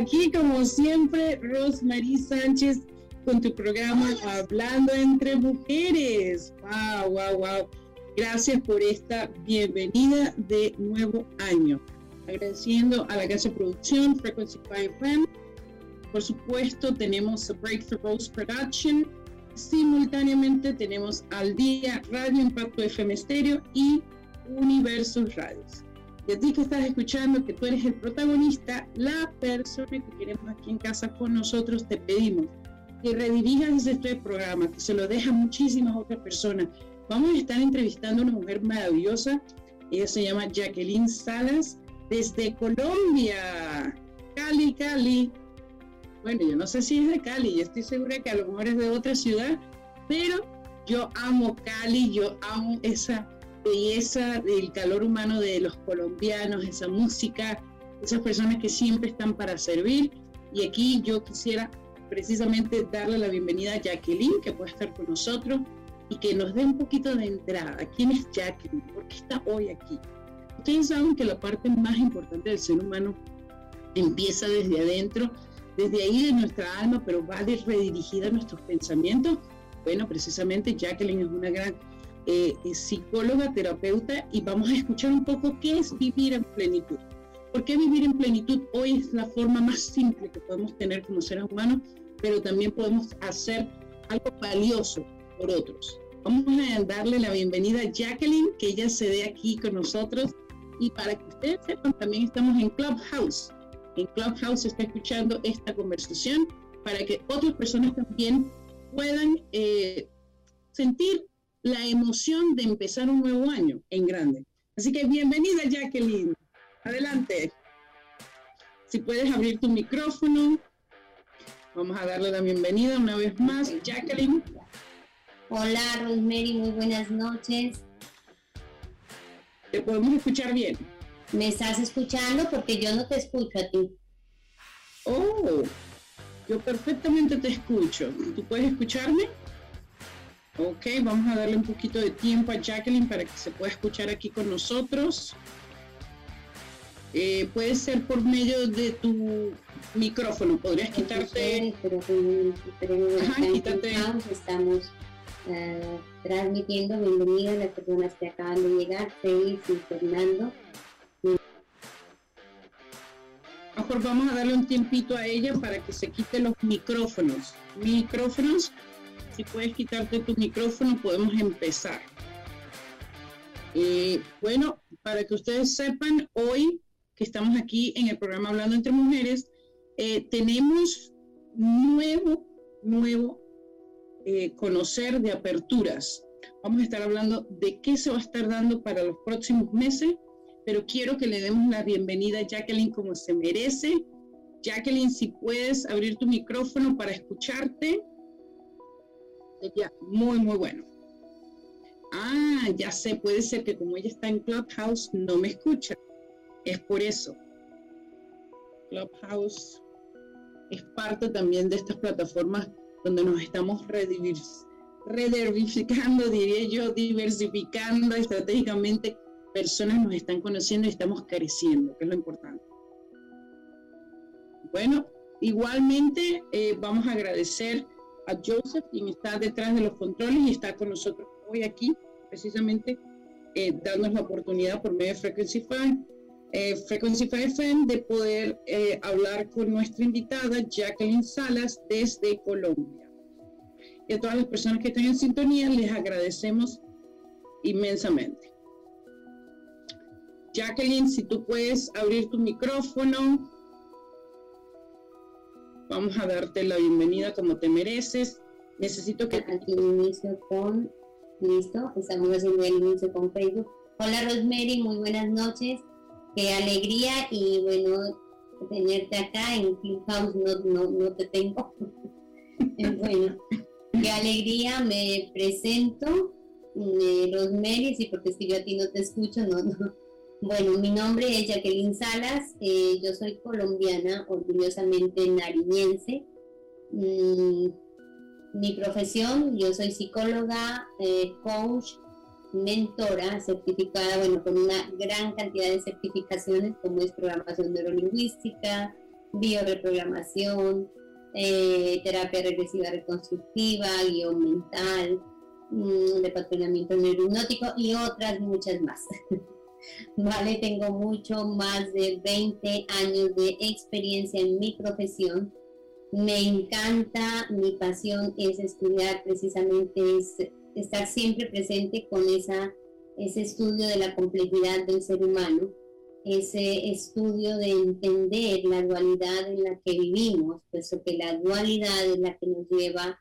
Aquí como siempre, Rosmarie Sánchez con tu programa Hablando entre Mujeres. Wow, wow, wow. Gracias por esta bienvenida de nuevo año. Agradeciendo a la casa de producción Frequency 5 FM. Por supuesto, tenemos Breakthrough Production. Simultáneamente tenemos Al Día Radio Impacto FM Stereo y Universos Radios. Y a ti que estás escuchando, que tú eres el protagonista, la persona que queremos aquí en casa con nosotros, te pedimos que redirijas este programa, que se lo deja a muchísimas otras personas. Vamos a estar entrevistando a una mujer maravillosa. Ella se llama Jacqueline Salas desde Colombia. Cali, Cali. Bueno, yo no sé si es de Cali, yo estoy segura que a lo mejor es de otra ciudad, pero yo amo Cali, yo amo esa belleza del calor humano de los colombianos, esa música, esas personas que siempre están para servir. Y aquí yo quisiera precisamente darle la bienvenida a Jacqueline, que puede estar con nosotros y que nos dé un poquito de entrada. ¿Quién es Jacqueline? ¿Por qué está hoy aquí? Ustedes saben que la parte más importante del ser humano empieza desde adentro, desde ahí de nuestra alma, pero va redirigida a nuestros pensamientos. Bueno, precisamente Jacqueline es una gran eh, psicóloga, terapeuta, y vamos a escuchar un poco qué es vivir en plenitud. ¿Por qué vivir en plenitud hoy es la forma más simple que podemos tener como seres humanos, pero también podemos hacer algo valioso por otros? Vamos a darle la bienvenida a Jacqueline, que ella se dé aquí con nosotros. Y para que ustedes sepan, también estamos en Clubhouse. En Clubhouse está escuchando esta conversación para que otras personas también puedan eh, sentir la emoción de empezar un nuevo año en grande. Así que bienvenida Jacqueline. Adelante. Si puedes abrir tu micrófono. Vamos a darle la bienvenida una vez más. Jacqueline. Hola Rosemary, muy buenas noches. Te podemos escuchar bien. ¿Me estás escuchando? Porque yo no te escucho a ti. Oh, yo perfectamente te escucho. ¿Tú puedes escucharme? Ok, vamos a darle un poquito de tiempo a Jacqueline para que se pueda escuchar aquí con nosotros. Eh, puede ser por medio de tu micrófono, podrías quitarte. Pero, quítate. Estamos uh, transmitiendo bienvenida a las personas que acaban de llegar, Félix y Fernando. Mejor vamos a darle un tiempito a ella para que se quite los micrófonos. Micrófonos si puedes quitarte tu micrófono, podemos empezar. Eh, bueno, para que ustedes sepan, hoy que estamos aquí en el programa Hablando entre Mujeres, eh, tenemos nuevo, nuevo eh, conocer de aperturas. Vamos a estar hablando de qué se va a estar dando para los próximos meses, pero quiero que le demos la bienvenida a Jacqueline como se merece. Jacqueline, si puedes abrir tu micrófono para escucharte sería muy, muy bueno. Ah, ya sé, puede ser que como ella está en Clubhouse no me escucha. Es por eso. Clubhouse es parte también de estas plataformas donde nos estamos rediversificando, diría yo, diversificando estratégicamente. Personas nos están conociendo y estamos creciendo, que es lo importante. Bueno, igualmente eh, vamos a agradecer a Joseph, quien está detrás de los controles y está con nosotros hoy aquí, precisamente eh, dándonos la oportunidad por medio de Frequency 5, eh, Frequency 5 FM de poder eh, hablar con nuestra invitada Jacqueline Salas desde Colombia. Y a todas las personas que están en sintonía les agradecemos inmensamente. Jacqueline, si tú puedes abrir tu micrófono. Vamos a darte la bienvenida como te mereces. Necesito que... Aquí inicio con... Listo, estamos haciendo el inicio con Facebook. Hola Rosemary, muy buenas noches. Qué alegría y bueno, tenerte acá en Clubhouse no, no, no te tengo. bueno, qué alegría, me presento. Eh, Rosemary, sí, porque si yo a ti no te escucho, no, no, bueno, mi nombre es Jacqueline Salas, eh, yo soy colombiana, orgullosamente nariñense. Mm, mi profesión, yo soy psicóloga, eh, coach, mentora certificada, bueno, con una gran cantidad de certificaciones como es programación neurolingüística, bioreprogramación, eh, terapia regresiva reconstructiva, guion mental, mm, de patronamiento neurohipnótico y otras muchas más. vale, tengo mucho más de 20 años de experiencia en mi profesión. Me encanta, mi pasión es estudiar precisamente, es estar siempre presente con esa, ese estudio de la complejidad del ser humano, ese estudio de entender la dualidad en la que vivimos, puesto que la dualidad es la que nos lleva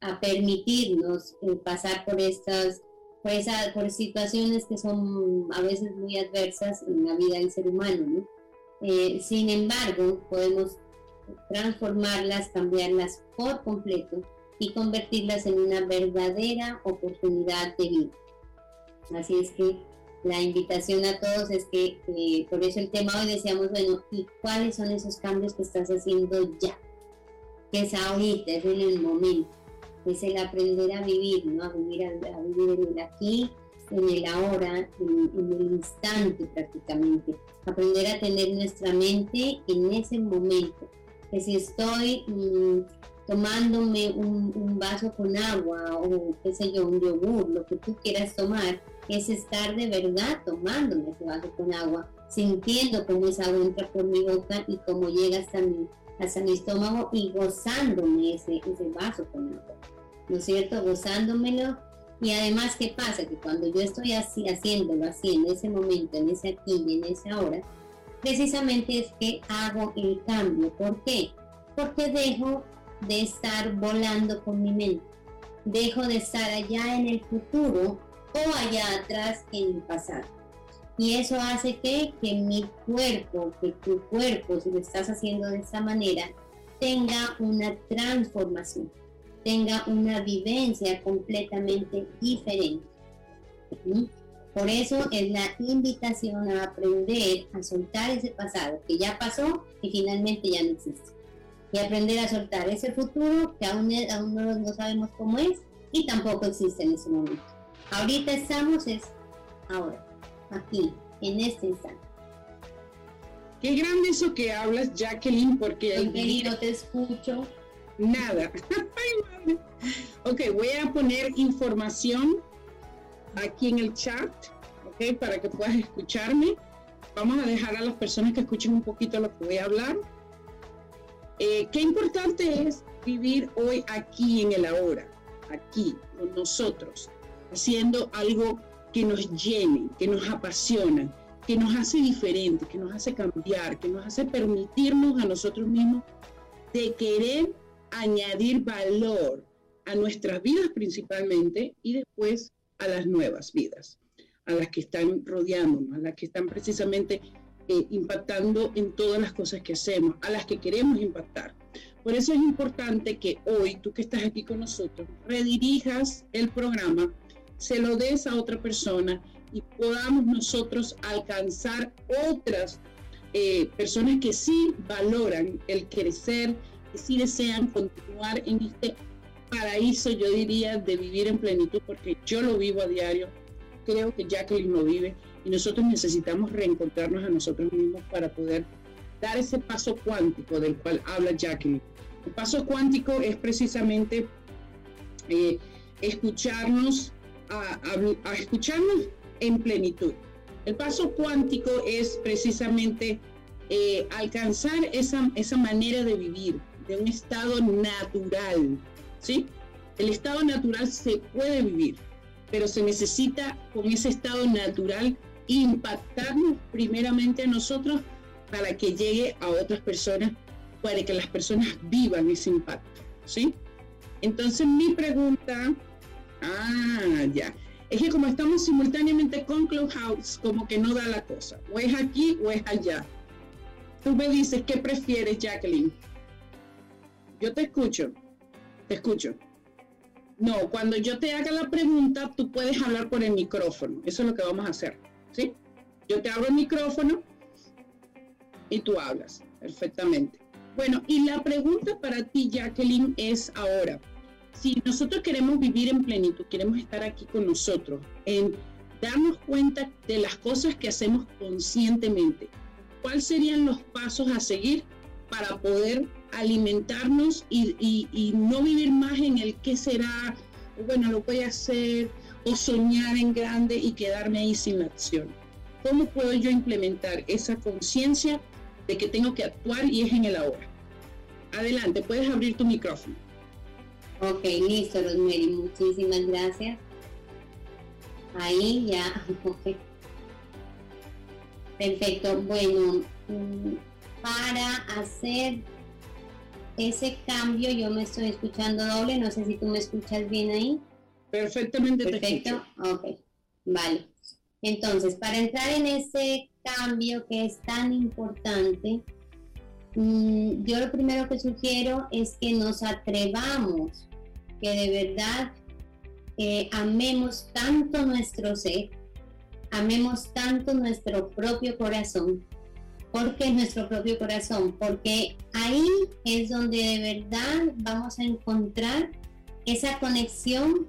a permitirnos eh, pasar por estas por, por situaciones que son a veces muy adversas en la vida del ser humano. Eh, sin embargo, podemos transformarlas, cambiarlas por completo y convertirlas en una verdadera oportunidad de vida. Así es que la invitación a todos es que, eh, por eso el tema hoy decíamos, bueno, ¿y cuáles son esos cambios que estás haciendo ya? Que es ahorita, es en el momento es el aprender a vivir, ¿no? A vivir, a, vivir en el aquí, en el ahora, en, el instante prácticamente. Aprender a tener nuestra mente en ese momento. Que si estoy mm, tomándome un, un, vaso con agua o qué sé yo, un yogur, lo que tú quieras tomar, es estar de verdad tomándome ese vaso con agua, sintiendo cómo esa agua entra por mi boca y cómo llega hasta mi hasta mi estómago y gozándome ese, ese vaso con agua, ¿no es cierto? Gozándomelo. Y además, ¿qué pasa? Que cuando yo estoy así, haciéndolo así, en ese momento, en ese aquí y en esa hora, precisamente es que hago el cambio. ¿Por qué? Porque dejo de estar volando con mi mente. Dejo de estar allá en el futuro o allá atrás en el pasado. Y eso hace que, que mi cuerpo, que tu cuerpo, si lo estás haciendo de esta manera, tenga una transformación, tenga una vivencia completamente diferente. Por eso es la invitación a aprender a soltar ese pasado que ya pasó y finalmente ya no existe. Y aprender a soltar ese futuro que aún, aún no, no sabemos cómo es y tampoco existe en ese momento. Ahorita estamos es ahora aquí, en este instante. Qué grande eso que hablas, Jacqueline, porque... no te escucho. Nada. ok, voy a poner información aquí en el chat, ok, para que puedas escucharme. Vamos a dejar a las personas que escuchen un poquito lo que voy a hablar. Eh, qué importante es vivir hoy aquí en el ahora, aquí con nosotros, haciendo algo que nos llene, que nos apasiona, que nos hace diferentes, que nos hace cambiar, que nos hace permitirnos a nosotros mismos de querer añadir valor a nuestras vidas principalmente y después a las nuevas vidas, a las que están rodeándonos, a las que están precisamente eh, impactando en todas las cosas que hacemos, a las que queremos impactar. Por eso es importante que hoy, tú que estás aquí con nosotros, redirijas el programa se lo des a otra persona y podamos nosotros alcanzar otras eh, personas que sí valoran el crecer, que sí desean continuar en este paraíso, yo diría, de vivir en plenitud, porque yo lo vivo a diario, creo que Jacqueline lo vive y nosotros necesitamos reencontrarnos a nosotros mismos para poder dar ese paso cuántico del cual habla Jacqueline. El paso cuántico es precisamente eh, escucharnos a, escucharnos en plenitud. El paso cuántico es precisamente eh, alcanzar esa, esa manera de vivir, de un estado natural, ¿sí? El estado natural se puede vivir, pero se necesita con ese estado natural impactarnos primeramente a nosotros para que llegue a otras personas, para que las personas vivan ese impacto, ¿sí? Entonces mi pregunta Ah, ya. Es que como estamos simultáneamente con Clubhouse, como que no da la cosa. O es aquí o es allá. Tú me dices, ¿qué prefieres, Jacqueline? Yo te escucho. Te escucho. No, cuando yo te haga la pregunta, tú puedes hablar por el micrófono. Eso es lo que vamos a hacer. ¿Sí? Yo te abro el micrófono y tú hablas perfectamente. Bueno, y la pregunta para ti, Jacqueline, es ahora si nosotros queremos vivir en plenitud, queremos estar aquí con nosotros, en darnos cuenta de las cosas que hacemos conscientemente. ¿Cuáles serían los pasos a seguir para poder alimentarnos y, no vivir más en el qué será, bueno, lo voy a hacer, o soñar en grande y quedarme ahí sin acción? ¿Cómo puedo yo implementar esa conciencia de que tengo que actuar y es en el ahora? Adelante, puedes abrir tu micrófono. Ok, listo, Rosemary, muchísimas gracias. Ahí ya, ok. Perfecto, bueno, mm, para hacer ese cambio yo me estoy escuchando doble, no sé si tú me escuchas bien ahí. Perfectamente. Perfecto, ok, vale. Entonces, para entrar en ese cambio que es tan importante, mm, yo lo primero que sugiero es que nos atrevamos, que de verdad eh, amemos tanto nuestro ser, amemos tanto nuestro propio corazón, porque nuestro propio corazón, porque ahí es donde de verdad vamos a encontrar esa conexión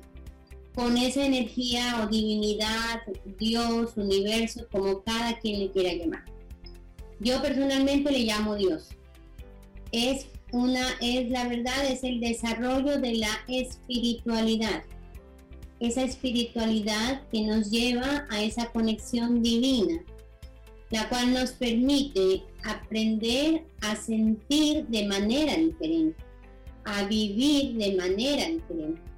con esa energía o divinidad, Dios, universo, como cada quien le quiera llamar. Yo personalmente le llamo Dios. Es una, es la verdad, es el desarrollo de la espiritualidad. Esa espiritualidad que nos lleva a esa conexión divina, la cual nos permite aprender a sentir de manera diferente, a vivir de manera diferente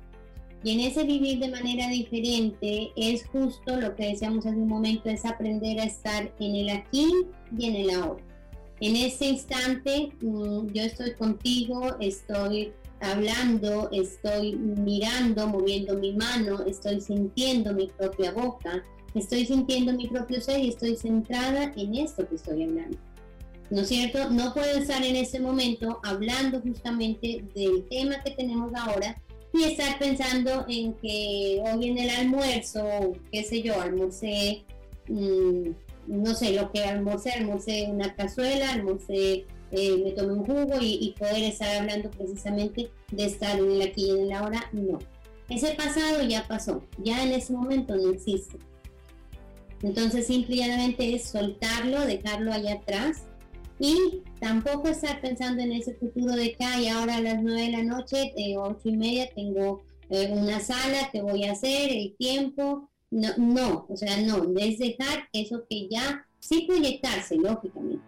y en ese vivir de manera diferente es justo lo que decíamos hace un momento, es aprender a estar en el aquí y en el ahora. En ese instante mm, yo estoy contigo, estoy hablando, estoy mirando, moviendo mi mano, estoy sintiendo mi propia boca, estoy sintiendo mi propio ser y estoy centrada en esto que estoy hablando. ¿No es cierto? No puedo estar en ese momento hablando justamente del tema que tenemos ahora y estar pensando en que hoy en el almuerzo, qué sé yo, almorcé, mm, no sé, lo que almorcé, almorcé una cazuela, almorcé, eh, me tomé un jugo y, poder estar hablando precisamente de estar en el aquí y en el ahora, no. Ese pasado ya pasó, ya en ese momento no existe. Entonces simplemente es soltarlo, dejarlo allá atrás y tampoco estar pensando en ese futuro de que hay ahora a las 9 de la noche, eh, ocho y media, tengo eh, una sala que voy a hacer, el tiempo. No, no, o sea, no, es dejar eso que ya, sí proyectarse, lógicamente.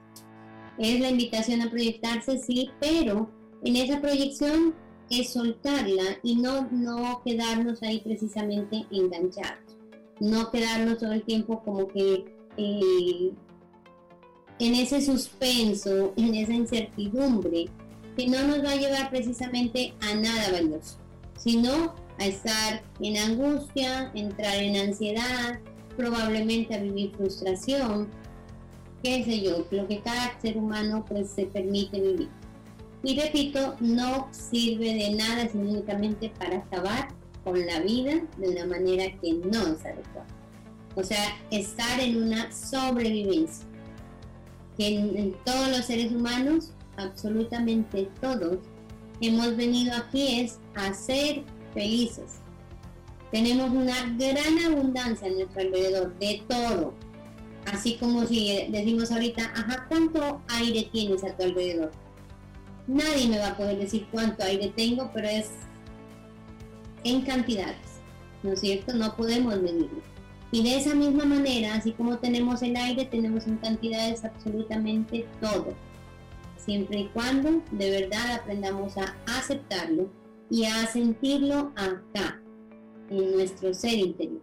Es la invitación a proyectarse, sí, pero en esa proyección es soltarla y no, no quedarnos ahí precisamente enganchados. No quedarnos todo el tiempo como que eh, en ese suspenso, en esa incertidumbre, que no nos va a llevar precisamente a nada valioso, sino a estar en angustia, entrar en ansiedad, probablemente a vivir frustración, qué sé yo, lo que cada ser humano pues se permite vivir. Y repito, no sirve de nada, sino únicamente para acabar con la vida de una manera que no es adecuada. O sea, estar en una sobrevivencia que en, todos los seres humanos, absolutamente todos, hemos venido aquí es a ser felices. Tenemos una gran abundancia en nuestro alrededor, de todo. Así como si decimos ahorita, ajá, ¿cuánto aire tienes a tu alrededor? Nadie me va a poder decir cuánto aire tengo, pero es en cantidades, ¿no es cierto? No podemos medirlo. Y de esa misma manera, así como tenemos el aire, tenemos en cantidades absolutamente todo. Siempre y cuando de verdad aprendamos a aceptarlo y a sentirlo acá, en nuestro ser interior.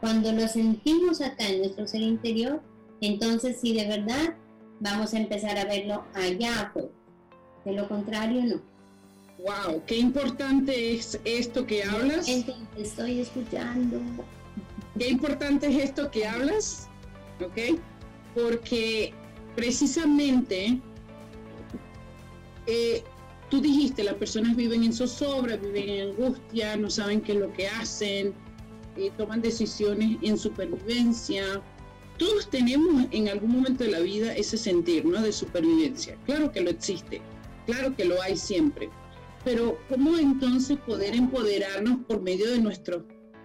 Cuando lo sentimos acá en nuestro ser interior, entonces sí de verdad vamos a empezar a verlo allá afuera. De lo contrario, no. Wow, qué importante es esto que hablas. Estoy escuchando. Qué importante es esto que hablas, ¿ok? Porque precisamente eh, tú dijiste, las personas viven en zozobra, viven en angustia, no saben qué es lo que hacen, eh, toman decisiones en supervivencia. Todos tenemos en algún momento de la vida ese sentir, ¿no? De supervivencia. Claro que lo existe, claro que lo hay siempre. Pero ¿cómo entonces poder empoderarnos por medio de nuestros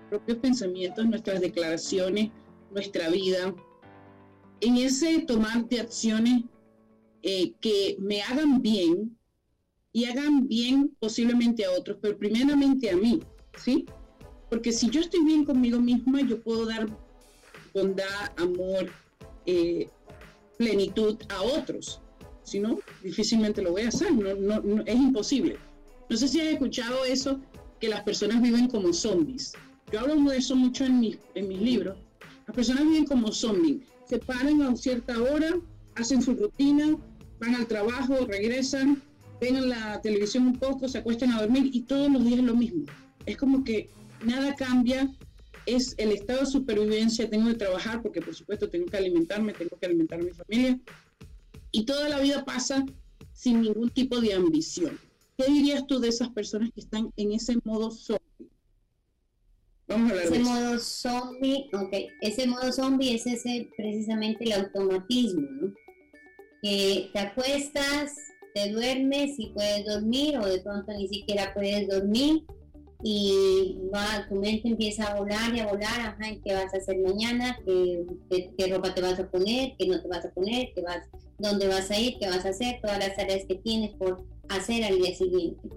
propios pensamientos, nuestras declaraciones, nuestra vida, en ese tomar de acciones eh, que me hagan bien y hagan bien posiblemente a otros, pero primeramente a mí, ¿sí? Porque si yo estoy bien conmigo misma, yo puedo dar bondad, amor, eh, plenitud a otros. Si no, difícilmente lo voy a hacer, no, no, es imposible. No sé si has escuchado eso, que las personas viven como zombies. Yo hablo de eso mucho en mis, en mis libros. Las personas viven como zombies. Se paran a cierta hora, hacen su rutina, van al trabajo, regresan, ven la televisión un poco, se acuestan a dormir y todos los días es lo mismo. Es como que nada cambia, es el estado de supervivencia, tengo que trabajar porque por supuesto tengo que alimentarme, tengo que alimentar a mi familia y toda la vida pasa sin ningún tipo de ambición. ¿Qué dirías tú de esas personas que están en ese modo zombie? Vamos a hablar ese modo zombie, ok, ese modo zombie es ese precisamente el automatismo, ¿no? Que te acuestas, te duermes y puedes dormir o de pronto ni siquiera puedes dormir y va, tu mente empieza a volar y a volar, ajá, ¿qué vas a hacer mañana? ¿Qué, ¿Qué, ropa te vas a poner? ¿Qué no te vas a poner? ¿Qué vas, ¿Dónde vas a ir? ¿Qué vas a hacer? Todas las tareas que tienes por hacer al día siguiente.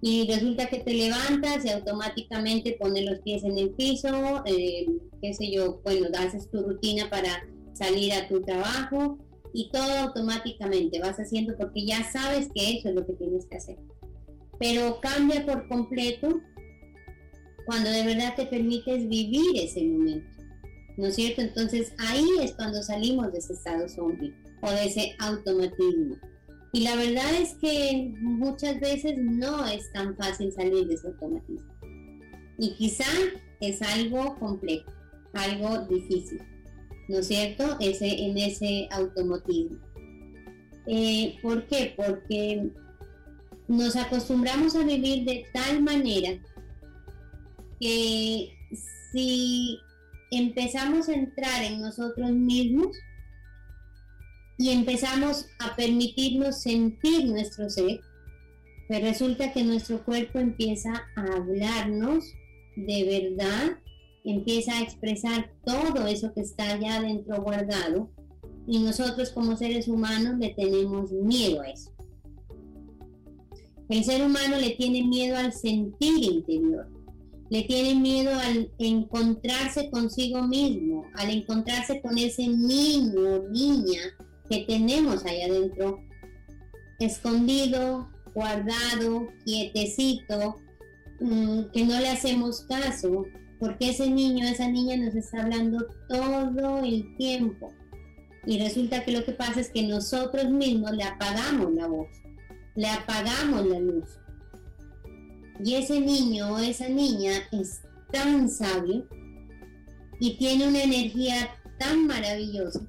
Y resulta que te levantas y automáticamente pones los pies en el piso, eh, qué sé yo, bueno, haces tu rutina para salir a tu trabajo y todo automáticamente vas haciendo porque ya sabes que eso es lo que tienes que hacer pero cambia por completo cuando de verdad te permites vivir ese momento. ¿No es cierto? Entonces ahí es cuando salimos de ese estado zombie o de ese automatismo. Y la verdad es que muchas veces no es tan fácil salir de ese automatismo. Y quizá es algo complejo, algo difícil, ¿no es cierto? Ese, en ese automatismo. Eh, ¿Por qué? Porque nos acostumbramos a vivir de tal manera que si empezamos a entrar en nosotros mismos y empezamos a permitirnos sentir nuestro ser, pues resulta que nuestro cuerpo empieza a hablarnos de verdad, empieza a expresar todo eso que está allá adentro guardado y nosotros como seres humanos le tenemos miedo a eso. El ser humano le tiene miedo al sentir interior, le tiene miedo al encontrarse consigo mismo, al encontrarse con ese niño o niña que tenemos ahí adentro, escondido, guardado, quietecito, mm, que no le hacemos caso, porque ese niño, esa niña nos está hablando todo el tiempo. Y resulta que lo que pasa es que nosotros mismos le apagamos la voz le apagamos la luz. Y ese niño o esa niña es tan sabio y tiene una energía tan maravillosa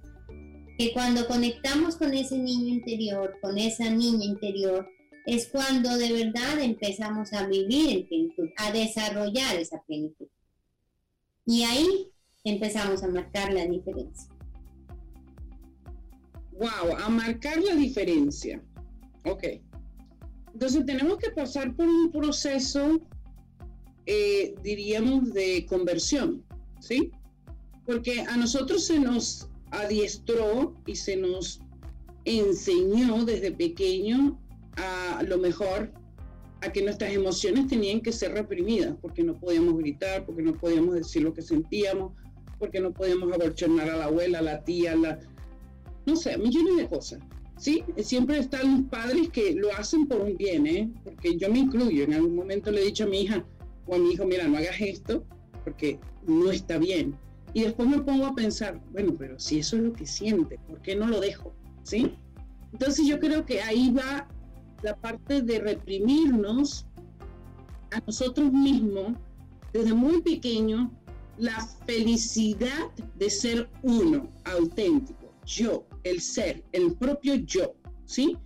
que cuando conectamos con ese niño interior, con esa niña interior, es cuando de verdad empezamos a vivir en plenitud, a desarrollar esa plenitud. Y ahí empezamos a marcar la diferencia. Wow, a marcar la diferencia. Ok. Entonces tenemos que pasar por un proceso, eh, diríamos, de conversión, ¿sí? Porque a nosotros se nos adiestró y se nos enseñó desde pequeño a lo mejor a que nuestras emociones tenían que ser reprimidas, porque no podíamos gritar, porque no podíamos decir lo que sentíamos, porque no podíamos aborchonar a la abuela, a la tía, a la... no sé, millones de cosas. Sí, siempre están los padres que lo hacen por un bien, ¿eh? porque yo me incluyo. En algún momento le he dicho a mi hija o a mi hijo, mira, no hagas esto porque no está bien. Y después me pongo a pensar, bueno, pero si eso es lo que siente, ¿por qué no lo dejo? ¿Sí? Entonces yo creo que ahí va la parte de reprimirnos a nosotros mismos desde muy pequeño la felicidad de ser uno, auténtico yo, el ser, el propio yo, ¿sí?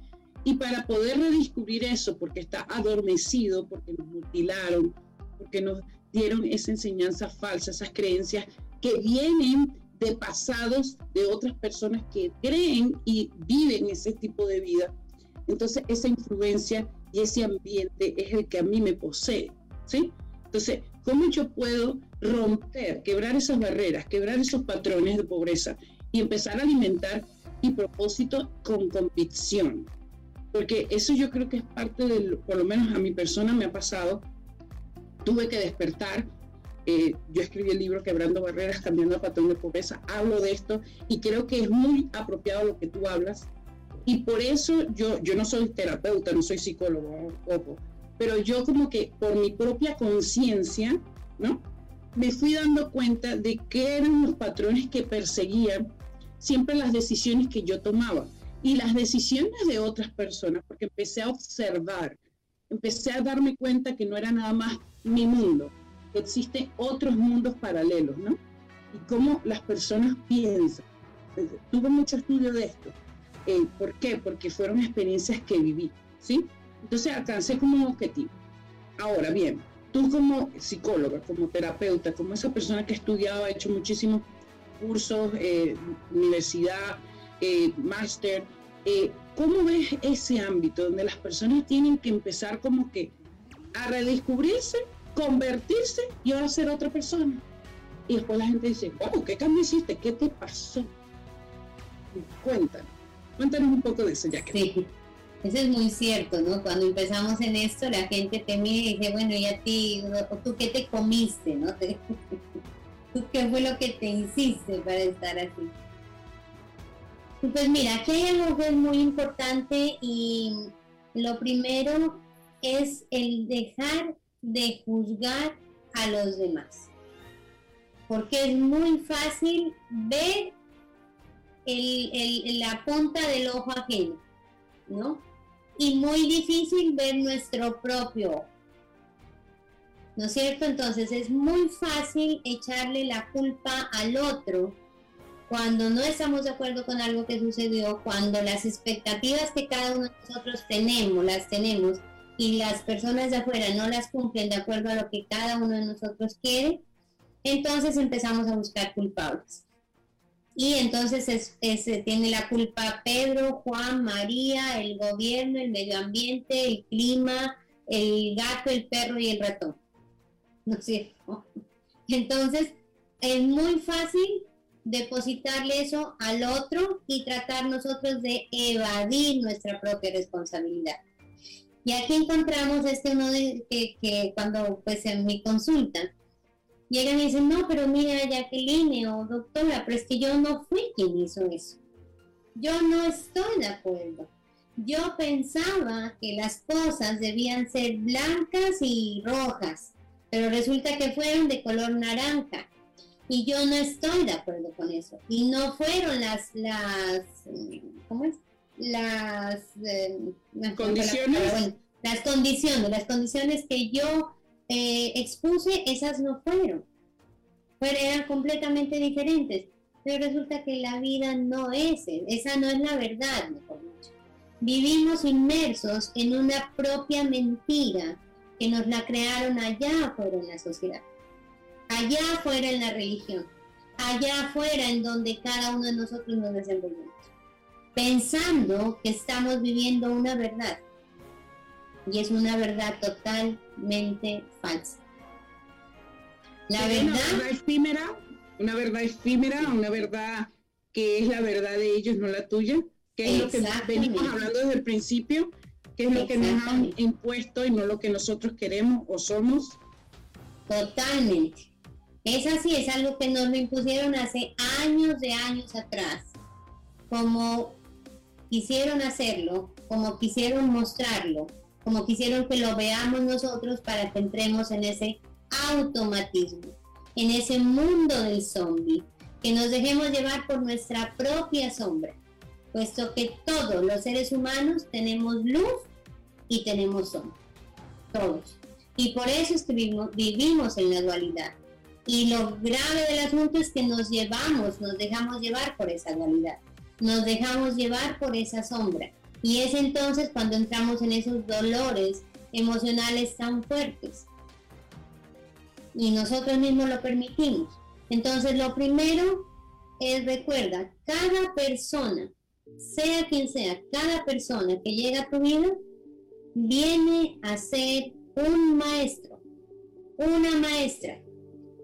Y para poder redescubrir eso, porque está adormecido, porque nos mutilaron, porque nos dieron esa enseñanza falsa, esas creencias que vienen de pasados de otras personas que creen y viven ese tipo de vida. Entonces esa influencia y ese ambiente es el que a mí me posee, ¿sí? Entonces, ¿Cómo yo puedo romper, quebrar esas barreras, quebrar esos patrones de pobreza y empezar a alimentar mi propósito con convicción? Porque eso yo creo que es parte del, por lo menos a mi persona me ha pasado, tuve que despertar. Eh, yo escribí el libro Quebrando Barreras, Cambiando el Patrón de Pobreza, hablo de esto y creo que es muy apropiado lo que tú hablas. Y por eso yo, yo no soy terapeuta, no soy psicólogo, pero yo como que por mi propia conciencia, ¿no? Me fui dando cuenta de qué eran los patrones que perseguían siempre las decisiones que yo tomaba y las decisiones de otras personas, porque empecé a observar, empecé a darme cuenta que no era nada más mi mundo, existen otros mundos paralelos, ¿no? Y cómo las personas piensan. Tuve mucho estudio de esto. Eh, ¿Por qué? Porque fueron experiencias que viví, ¿sí? Entonces alcancé como un objetivo. Ahora bien, tú como psicóloga, como terapeuta, como esa persona que ha estudiado, ha hecho muchísimos cursos, eh, universidad, eh, máster, eh, ¿cómo ves ese ámbito donde las personas tienen que empezar como que a redescubrirse, convertirse y ahora ser otra persona? Y después la gente dice, wow, ¿qué cambio hiciste? ¿Qué te pasó? Cuéntanos, cuéntanos un poco de eso, ya que... Sí. Eso es muy cierto, ¿no? Cuando empezamos en esto, la gente te mira y dice, bueno, ¿y a ti? ¿Tú qué te comiste, no? ¿Tú qué fue lo que te hiciste para estar así? Pues mira, aquí hay algo que es muy importante y lo primero es el dejar de juzgar a los demás. Porque es muy fácil ver la punta del ojo ajeno, ¿no? y muy difícil ver nuestro propio ¿No es cierto? Entonces es muy fácil echarle la culpa al otro cuando no estamos de acuerdo con algo que sucedió, cuando las expectativas que cada uno de nosotros tenemos, las tenemos, y las personas de afuera no las cumplen de acuerdo a lo que cada uno de nosotros quiere, entonces empezamos a buscar culpables. Y entonces es, tiene la culpa Pedro, Juan, María, el gobierno, el medio ambiente, el clima, el gato, el perro y el ratón. ¿No es? Entonces es muy fácil depositarle eso al otro y tratar nosotros de evadir nuestra propia responsabilidad. Y aquí encontramos este uno de que, cuando pues en mi consulta llegan y dicen, no, pero mira, Jacqueline o doctora, pero es que yo no fui quien hizo eso. Yo no estoy de acuerdo. Yo pensaba que las cosas debían ser blancas y rojas, pero resulta que fueron de color naranja. Y yo no estoy de acuerdo con eso. Y no fueron las, las, ¿cómo es? Las eh, condiciones. las condiciones, las condiciones que yo eh, expuse, esas no fueron. eran completamente diferentes. Pero resulta que la vida no es, esa no es la verdad, mejor dicho. Vivimos inmersos en una propia mentira que nos la crearon allá afuera en la sociedad, allá afuera en la religión, allá afuera en donde cada uno de nosotros nos desenvolvemos, pensando que estamos viviendo una verdad y es una verdad totalmente falsa. La verdad, una verdad efímera, una verdad efímera, una verdad que es la verdad de ellos, no la tuya, que es lo que venimos hablando desde el principio, que es lo que nos han impuesto y no lo que nosotros queremos o somos. Totalmente. Es así, es algo que nos lo impusieron hace años de años atrás. Como quisieron hacerlo, como quisieron mostrarlo, como quisieron que lo veamos nosotros para que entremos en ese automatismo, en ese mundo del zombie, que nos dejemos llevar por nuestra propia sombra, puesto que todos los seres humanos tenemos luz y tenemos sombra, todos. Y por eso es que vivimos, en la dualidad. Y lo grave del asunto es que nos llevamos, nos dejamos llevar por esa dualidad, nos dejamos llevar por esa sombra y es entonces cuando entramos en esos dolores emocionales tan fuertes. Y nosotros mismos lo permitimos. Entonces lo primero es recuerda, cada persona, sea quien sea, cada persona que llega a tu vida, viene a ser un maestro. una maestra.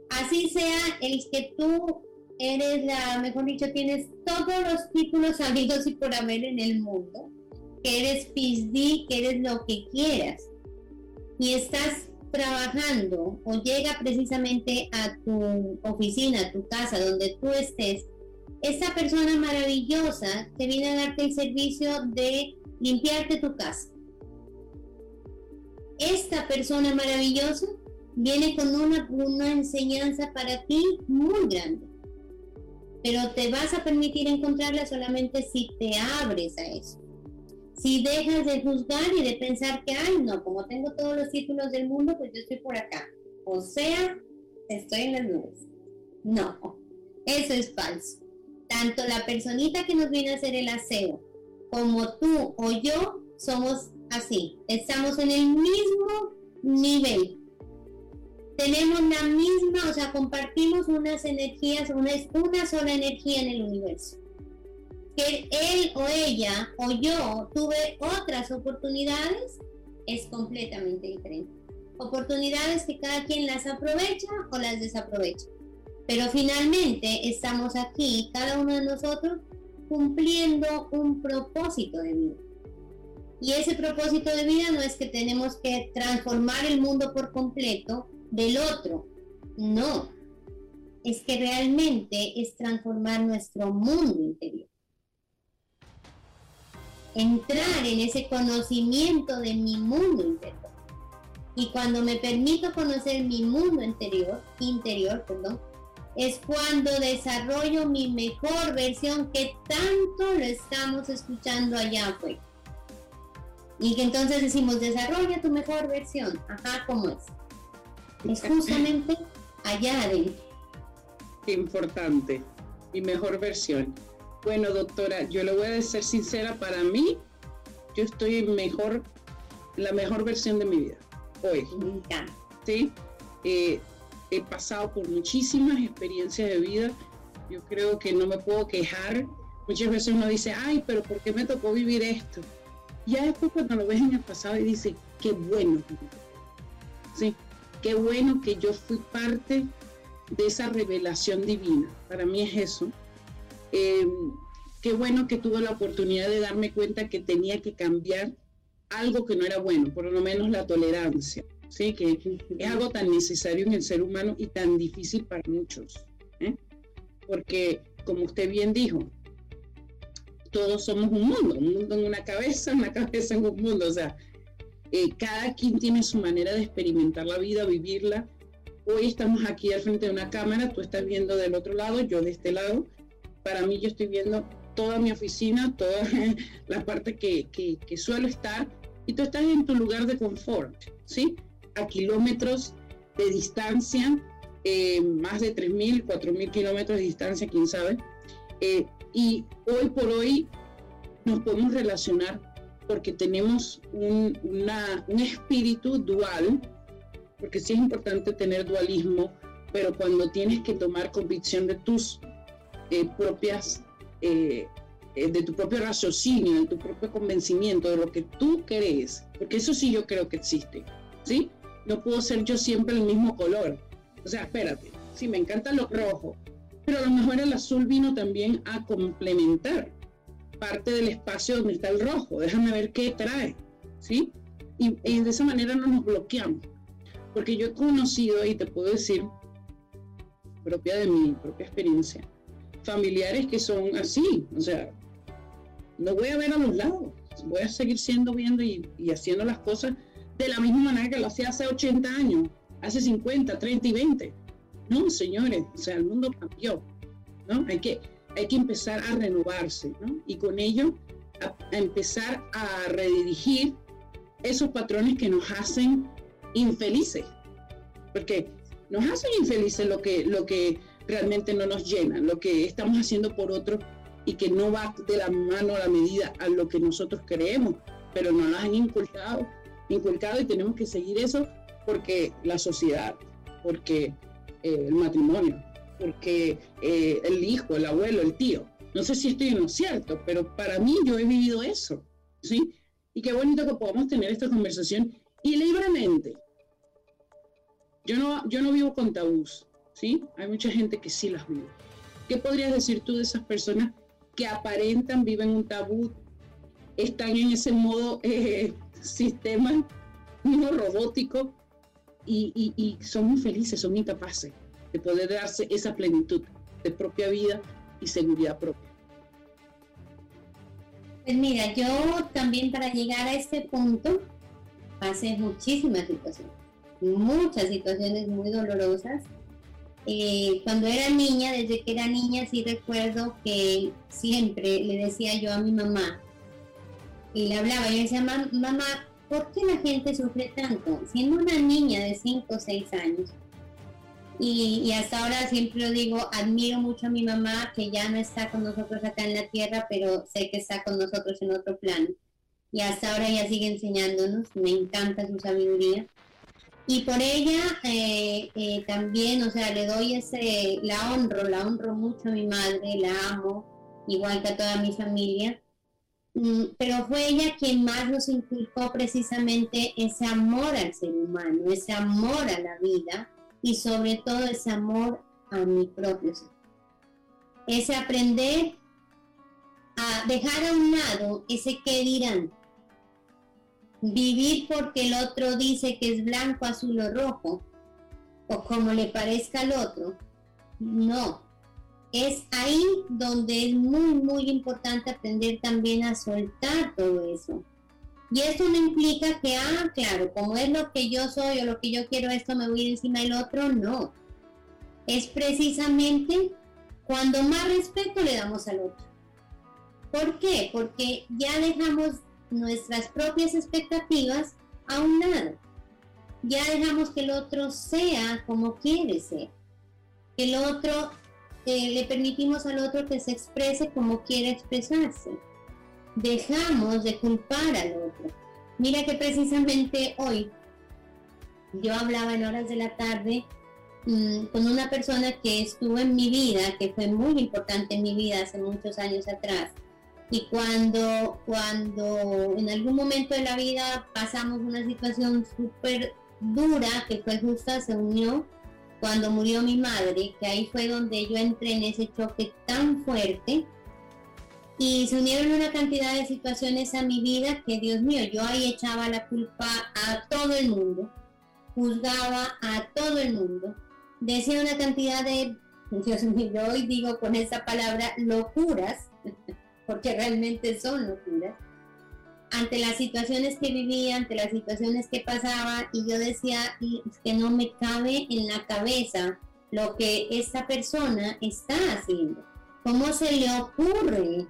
Así sea el que tú eres la, mejor dicho, tienes todos los títulos amigos y por haber en el mundo, que eres PhD, que eres lo que quieras, y estás trabajando o llega precisamente a tu oficina, a tu casa, donde tú estés, esa persona maravillosa te viene a darte el servicio de limpiarte tu casa. Esta persona maravillosa viene con una, una enseñanza para ti muy grande pero te vas a permitir encontrarla solamente si te abres a eso. Si dejas de juzgar y de pensar que, ay, no, como tengo todos los títulos del mundo, pues yo estoy por acá. O sea, estoy en las nubes. No, eso es falso. Tanto la personita que nos viene a hacer el aseo, como tú o yo, somos así. Estamos en el mismo nivel tenemos la misma, o sea, compartimos unas energías, una, una sola energía en el universo. Que él o ella o yo tuve otras oportunidades es completamente diferente. Oportunidades que cada quien las aprovecha o las desaprovecha. Pero finalmente estamos aquí, cada uno de nosotros, cumpliendo un propósito de vida. Y ese propósito de vida no es que tenemos que transformar el mundo por completo, del otro. No, es que realmente es transformar nuestro mundo interior. Entrar en ese conocimiento de mi mundo interior. Y cuando me permito conocer mi mundo interior, interior, perdón, es cuando desarrollo mi mejor versión que tanto lo estamos escuchando allá afuera. Y que entonces decimos, desarrolla tu mejor versión. Ajá, ¿cómo es? Es justamente allá adentro. Qué importante, mi mejor versión. Bueno, doctora, yo le voy a ser sincera, para mí, yo estoy mejor, la mejor versión de mi vida, hoy. Sí, eh, he pasado por muchísimas experiencias de vida, yo creo que no me puedo quejar. Muchas veces uno dice, ay, pero ¿por qué me tocó vivir esto? Ya después cuando lo ves en el pasado y dice, qué bueno. Sí, qué bueno que yo fui parte de esa revelación divina. Para mí es eso. Em, qué bueno que tuve la oportunidad de darme cuenta que tenía que cambiar algo que no era bueno, por lo menos la tolerancia, ¿sí? que es algo tan necesario en el ser humano y tan difícil para muchos. ¿eh? Porque, como usted bien dijo, todos somos un mundo, un mundo en una cabeza, una cabeza en un mundo. O sea, eh, cada quien tiene su manera de experimentar la vida, vivirla. Hoy estamos aquí al frente de una cámara, tú estás viendo del otro lado, yo de este lado. Para mí yo estoy viendo toda mi oficina, toda la parte que, que, suelo estar y tú estás en tu lugar de confort, ¿sí? A kilómetros de distancia, eh, más de 3.000, 4.000 kilómetros de distancia, quién sabe. Eh, y hoy por hoy nos podemos relacionar porque tenemos un, espíritu dual, porque sí es importante tener dualismo, pero cuando tienes que tomar convicción de tus eh, propias, eh, eh, de tu propio raciocinio, de tu propio convencimiento, de lo que tú crees, porque eso sí yo creo que existe, ¿sí? No puedo ser yo siempre el mismo color. O sea, espérate, sí, me encanta lo rojo, pero a lo mejor el azul vino también a complementar parte del espacio donde está el rojo, déjame ver qué trae, ¿sí? Y, de esa manera no nos bloqueamos. Porque yo he conocido, y te puedo decir, propia de mi propia experiencia, familiares que son así, o sea, no voy a ver a los lados, voy a seguir siendo viendo y, y haciendo las cosas de la misma manera que lo hacía hace 80 años, hace 50, 30 y 20. No, señores, o sea, el mundo cambió, ¿no? Hay que, hay que empezar a renovarse, ¿no? Y con ello a, empezar a redirigir esos patrones que nos hacen infelices, porque nos hacen infelices lo que, lo que realmente no nos llena, lo que estamos haciendo por otros y que no va de la mano a la medida a lo que nosotros creemos, pero nos lo han inculcado, inculcado y tenemos que seguir eso porque la sociedad, porque eh, el matrimonio, porque eh, el hijo, el abuelo, el tío. No sé si estoy en lo cierto, pero para mí yo he vivido eso, ¿sí? Y qué bonito que podamos tener esta conversación y libremente. Yo no, yo no vivo con tabús, ¿sí? Hay mucha gente que sí las vive. ¿Qué podrías decir tú de esas personas que aparentan, viven un tabú, están en ese modo eh, sistema no robótico y, y, son muy felices, son incapaces de poder darse esa plenitud de propia vida y seguridad propia? Pues mira, yo también para llegar a este punto pasé muchísimas situaciones, muchas situaciones muy dolorosas. Eh, cuando era niña, desde que era niña, sí recuerdo que siempre le decía yo a mi mamá, y le hablaba, y le decía, mamá, ¿por qué la gente sufre tanto? Siendo una niña de 5 o 6 años, y, hasta ahora siempre lo digo, admiro mucho a mi mamá que ya no está con nosotros acá en la tierra, pero sé que está con nosotros en otro plano. Y hasta ahora ella sigue enseñándonos, me encanta su sabiduría. Y por ella eh, eh, también, o sea, le doy ese, la honro, la honro mucho a mi madre, la amo, igual que a toda mi familia. Mm, pero fue ella quien más nos inculcó precisamente ese amor al ser humano, ese amor a la vida y sobre todo ese amor a mi propio ser. Ese aprender a dejar a un lado ese que dirán. Vivir porque el otro dice que es blanco, azul o rojo, o como le parezca al otro. No. Es ahí donde es muy, muy importante aprender también a soltar todo eso y esto no implica que, ah, claro, como es lo que yo soy o lo que yo quiero, esto me voy encima del otro, no. Es precisamente cuando más respeto le damos al otro. ¿Por qué? Porque ya dejamos nuestras propias expectativas a un lado. Ya dejamos que el otro sea como quiere ser. Que el otro, eh, le permitimos al otro que se exprese como quiere expresarse dejamos de culpar al otro. Mira que precisamente hoy yo hablaba en horas de la tarde mm, con una persona que estuvo en mi vida, que fue muy importante en mi vida hace muchos años atrás. Y cuando, cuando en algún momento de la vida pasamos una situación súper dura, que fue justa, se unió cuando murió mi madre, que ahí fue donde yo entré en ese choque tan fuerte y se unieron una cantidad de situaciones a mi vida que, Dios mío, yo ahí echaba la culpa a todo el mundo, juzgaba a todo el mundo, decía una cantidad de, Dios mío, yo hoy digo con esa palabra locuras, porque realmente son locuras, ante las situaciones que vivía, ante las situaciones que pasaba, y yo decía que no me cabe en la cabeza lo que esta persona está haciendo. ¿Cómo se le ocurre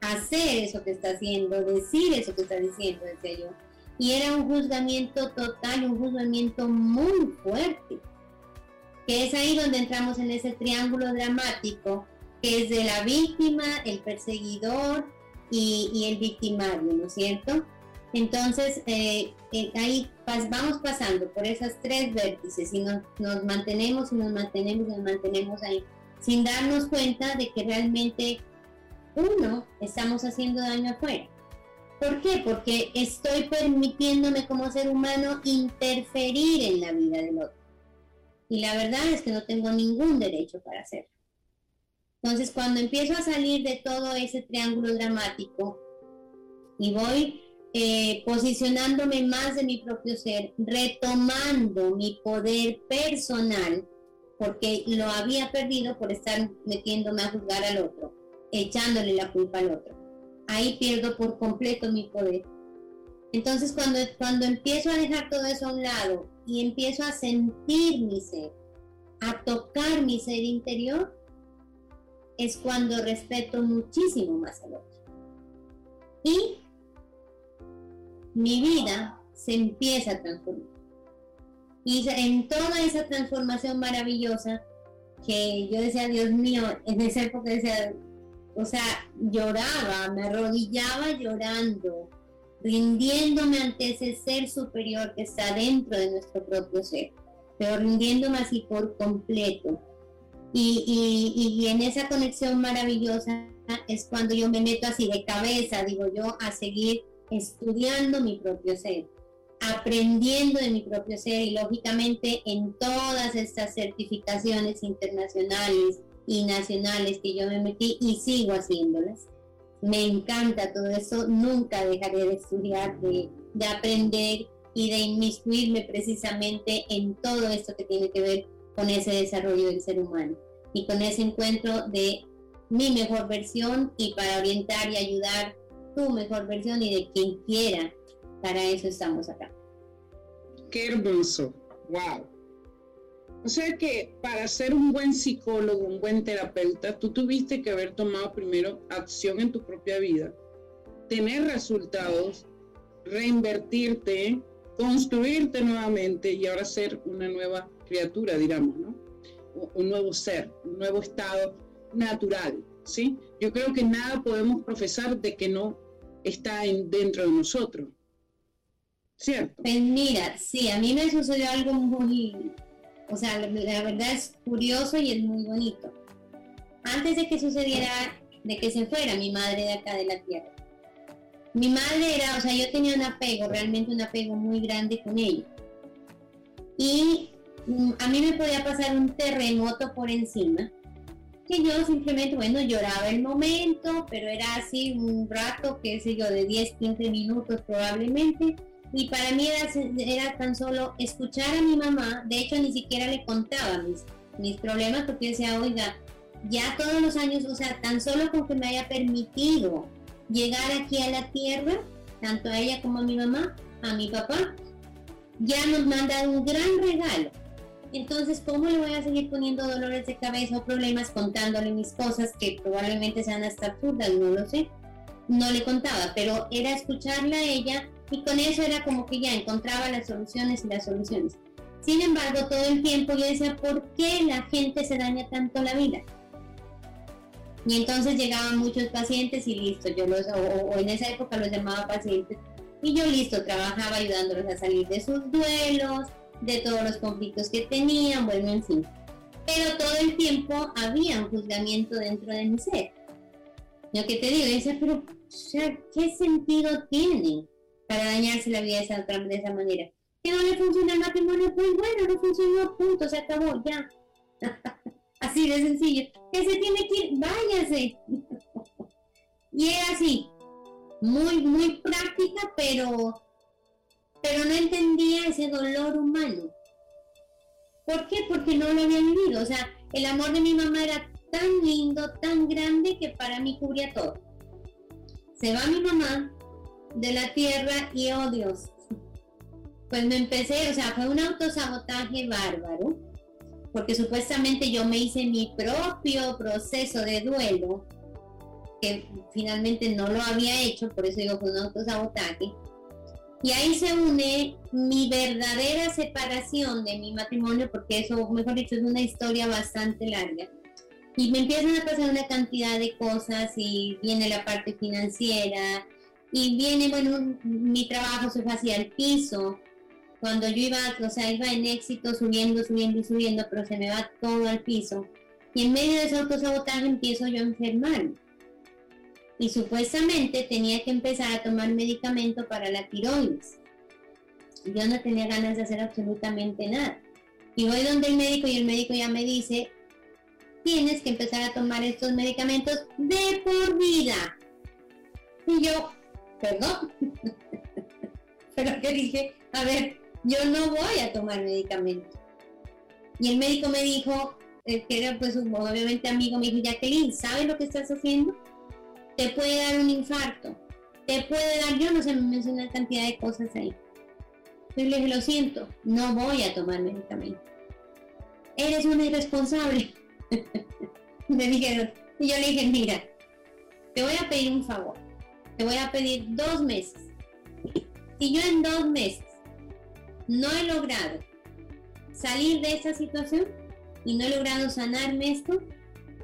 hacer eso que está haciendo, decir eso que está diciendo, decía yo. Y era un juzgamiento total, un juzgamiento muy fuerte. Que es ahí donde entramos en ese triángulo dramático, que es de la víctima, el perseguidor y, el victimario, ¿no es cierto? Entonces, eh, eh, ahí vamos pasando por esas tres vértices y nos, nos mantenemos y nos mantenemos y nos mantenemos ahí, sin darnos cuenta de que realmente uno, estamos haciendo daño afuera. ¿Por qué? Porque estoy permitiéndome como ser humano interferir en la vida del otro. Y la verdad es que no tengo ningún derecho para hacerlo. Entonces, cuando empiezo a salir de todo ese triángulo dramático y voy eh, posicionándome más de mi propio ser, retomando mi poder personal, porque lo había perdido por estar metiéndome a juzgar al otro echándole la culpa al otro. Ahí pierdo por completo mi poder. Entonces cuando, cuando empiezo a dejar todo eso a un lado y empiezo a sentir mi ser, a tocar mi ser interior, es cuando respeto muchísimo más al otro. Y mi vida se empieza a transformar. Y en toda esa transformación maravillosa, que yo decía, Dios mío, en esa época decía, o sea, lloraba, me arrodillaba llorando, rindiéndome ante ese ser superior que está dentro de nuestro propio ser, pero rindiéndome así por completo. Y, en esa conexión maravillosa es cuando yo me meto así de cabeza, digo yo, a seguir estudiando mi propio ser, aprendiendo de mi propio ser y lógicamente en todas estas certificaciones internacionales y nacionales que yo me metí y sigo haciéndolas. Me encanta todo eso, nunca dejaré de estudiar, de, de aprender y de inmiscuirme precisamente en todo esto que tiene que ver con ese desarrollo del ser humano y con ese encuentro de mi mejor versión y para orientar y ayudar tu mejor versión y de quien quiera. Para eso estamos acá. Qué hermoso. Wow. O sea que para ser un buen psicólogo, un buen terapeuta, tú tuviste que haber tomado primero acción en tu propia vida, tener resultados, reinvertirte, construirte nuevamente y ahora ser una nueva criatura, digamos, ¿no? Un nuevo ser, un nuevo estado natural, ¿sí? Yo creo que nada podemos profesar de que no está en, dentro de nosotros. ¿Cierto? Pues mira, sí, a mí me sucedió algo muy, o sea, la, verdad es curioso y es muy bonito. Antes de que sucediera, de que se fuera mi madre de acá de la tierra, mi madre era, o sea, yo tenía un apego, realmente un apego muy grande con ella. Y mm, a mí me podía pasar un terremoto por encima, que yo simplemente, bueno, lloraba el momento, pero era así un rato, qué sé yo, de 10, 15 minutos probablemente. Y para mí era, era tan solo escuchar a mi mamá, de hecho ni siquiera le contaba mis, mis problemas, porque decía, oiga, ya todos los años, o sea, tan solo con que me haya permitido llegar aquí a la tierra, tanto a ella como a mi mamá, a mi papá, ya nos mandan un gran regalo. Entonces, ¿cómo le voy a seguir poniendo dolores de cabeza o problemas contándole mis cosas que probablemente sean hasta absurdas? No lo sé. No le contaba, pero era escucharla a ella y con eso era como que ya encontraba las soluciones y las soluciones. Sin embargo, todo el tiempo yo decía, ¿por qué la gente se daña tanto la vida? Y entonces llegaban muchos pacientes y listo, yo los, o, en esa época los llamaba pacientes, y yo listo, trabajaba ayudándolos a salir de sus duelos, de todos los conflictos que tenían, bueno, en fin. Pero todo el tiempo había un juzgamiento dentro de mi ser. Lo que te digo, ese pero ¿qué sentido tiene para dañarse la vida de esa, de esa manera? Que no le funciona el matrimonio, pues bueno, no funcionó, punto, se acabó, ya. Así de sencillo. Que se tiene que ir, váyase. y era así, muy, muy práctica, pero, pero no entendía ese dolor humano. ¿Por qué? Porque no lo había vivido. O sea, el amor de mi mamá era tan lindo, tan grande que para mí cubría todo. Se va mi mamá de la tierra y oh Dios. Pues me empecé, o sea, fue un autosabotaje bárbaro porque supuestamente yo me hice mi propio proceso de duelo, que finalmente no lo había hecho, por eso digo fue un autosabotaje. Y ahí se une mi verdadera separación de mi matrimonio, porque eso, mejor dicho, es una historia bastante larga. Y me empiezan a pasar una cantidad de cosas y viene la parte financiera y viene, bueno, mi trabajo se fue hacia el piso, cuando yo iba, o sea, iba en éxito subiendo, subiendo y subiendo, pero se me va todo al piso. Y en medio de ese autosabotaje empiezo yo a enfermar. Y supuestamente tenía que empezar a tomar medicamento para la tiroides. Yo no tenía ganas de hacer absolutamente nada. Y voy donde el médico y el médico ya me dice, tienes que empezar a tomar estos medicamentos de por vida. Y yo, perdón. Pero que dije, a ver, yo no voy a tomar medicamento. Y el médico me dijo, eh, que era pues obviamente amigo, me dijo, Jacqueline, ¿sabes lo que estás haciendo? Te puede dar un infarto, te puede dar, yo no sé, me mencionó una cantidad de cosas ahí. Entonces le dije, lo siento, no voy a tomar medicamento. Eres una irresponsable. me dijeron, y yo le dije, mira, te voy a pedir un favor, te voy a pedir dos meses. Si yo en dos meses no he logrado salir de esta situación y no he logrado sanarme esto,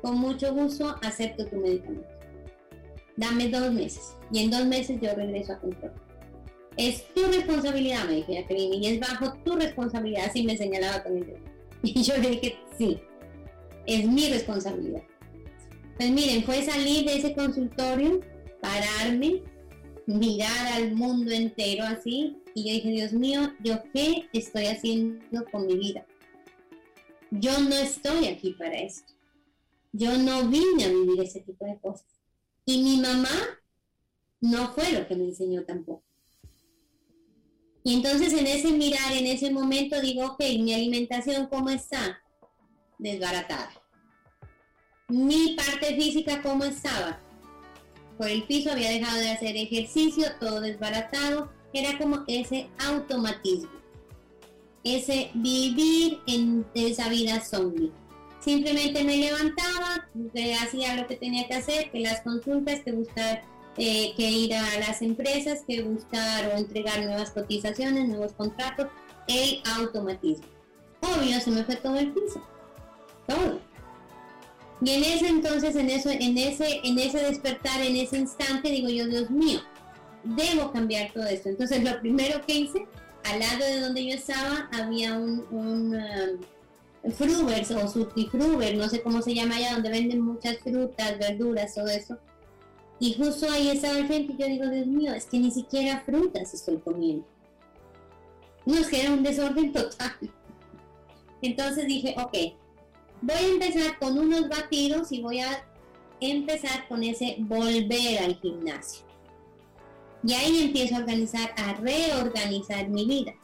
con mucho gusto acepto tu medicamento. Dame dos meses y en dos meses yo regreso a control. Es tu responsabilidad, me dijo Jacqueline, y es bajo tu responsabilidad, así me señalaba con el Y yo le dije, sí, es mi responsabilidad. Pues miren, fue salir de ese consultorio, pararme, mirar al mundo entero así y yo dije, Dios mío, ¿yo qué estoy haciendo con mi vida? Yo no estoy aquí para esto. Yo no vine a vivir ese tipo de cosas. Y mi mamá no fue lo que me enseñó tampoco. Y entonces en ese mirar, en ese momento digo, ok, mi alimentación, ¿cómo está? Desbaratada. Mi parte física, ¿cómo estaba? Por el piso había dejado de hacer ejercicio, todo desbaratado. Era como ese automatismo. Ese vivir en esa vida zombie. Simplemente me levantaba, hacía lo que tenía que hacer, que las consultas, que buscar eh, que ir a las empresas, que buscar o entregar nuevas cotizaciones, nuevos contratos, el automatismo. Obvio, se me fue todo el piso. Todo. Y en ese entonces, en eso, en ese, en ese despertar, en ese instante, digo yo, Dios mío, debo cambiar todo esto. Entonces lo primero que hice, al lado de donde yo estaba, había un, un um, Frubers o Fruber, no sé cómo se llama allá, donde venden muchas frutas, verduras, todo eso y justo ahí estaba el frente y yo digo, Dios mío, es que ni siquiera frutas estoy comiendo. No, es que era un desorden total. Entonces dije, ok, voy a empezar con unos batidos y voy a empezar con ese volver al gimnasio. Y ahí empiezo a organizar, a reorganizar mi vida.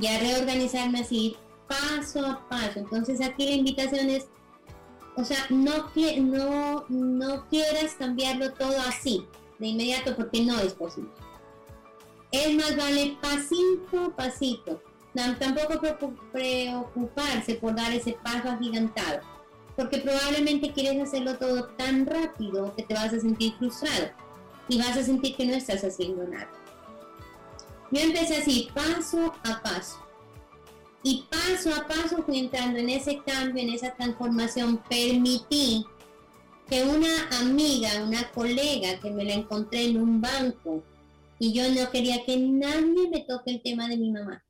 Y a reorganizarme así paso a paso. Entonces aquí la invitación es o sea, no, no, no quieras cambiarlo todo así, de inmediato, porque no es posible. Es más vale pasito a pasito. Tampoco preocuparse por dar ese paso agigantado, porque probablemente quieres hacerlo todo tan rápido que te vas a sentir frustrado y vas a sentir que no estás haciendo nada. Yo empecé así, paso a paso. Y paso a paso fui entrando en ese cambio, en esa transformación. Permití que una amiga, una colega que me la encontré en un banco y yo no quería que nadie me toque el tema de mi mamá.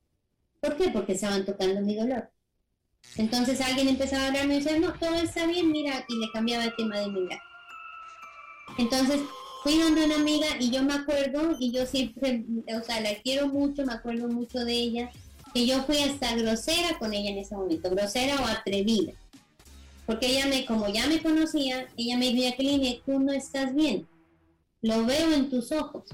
¿Por qué? Porque estaban tocando mi dolor. Entonces alguien empezaba a hablarme y decía, no, todo está bien, mira, y le cambiaba el tema de mi vida. Entonces fui donde una amiga y yo me acuerdo, y yo siempre, o sea, la quiero mucho, me acuerdo mucho de ella, que yo fui hasta grosera con ella en ese momento, grosera o atrevida. Porque ella me, como ya me conocía, ella me dijo, Jacqueline, tú no estás bien. Lo veo en tus ojos.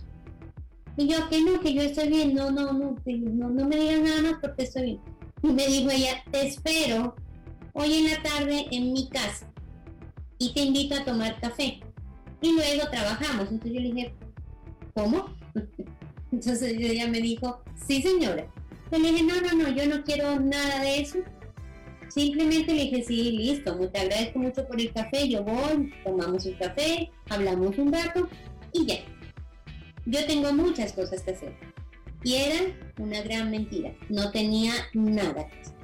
Y yo, que no, que yo estoy bien. No, no, no, no, no me digas nada más porque estoy bien. Y me dijo ella, te espero hoy en la tarde en mi casa y te invito a tomar café. Y luego trabajamos. Entonces yo le dije, ¿cómo? Entonces ella me dijo, sí señora. Le dije, no, no, no, yo no quiero nada de eso. Simplemente le dije, sí, listo, te agradezco mucho por el café, yo voy, tomamos un café, hablamos un rato y ya. Yo tengo muchas cosas que hacer. Y era una gran mentira, no tenía nada que hacer.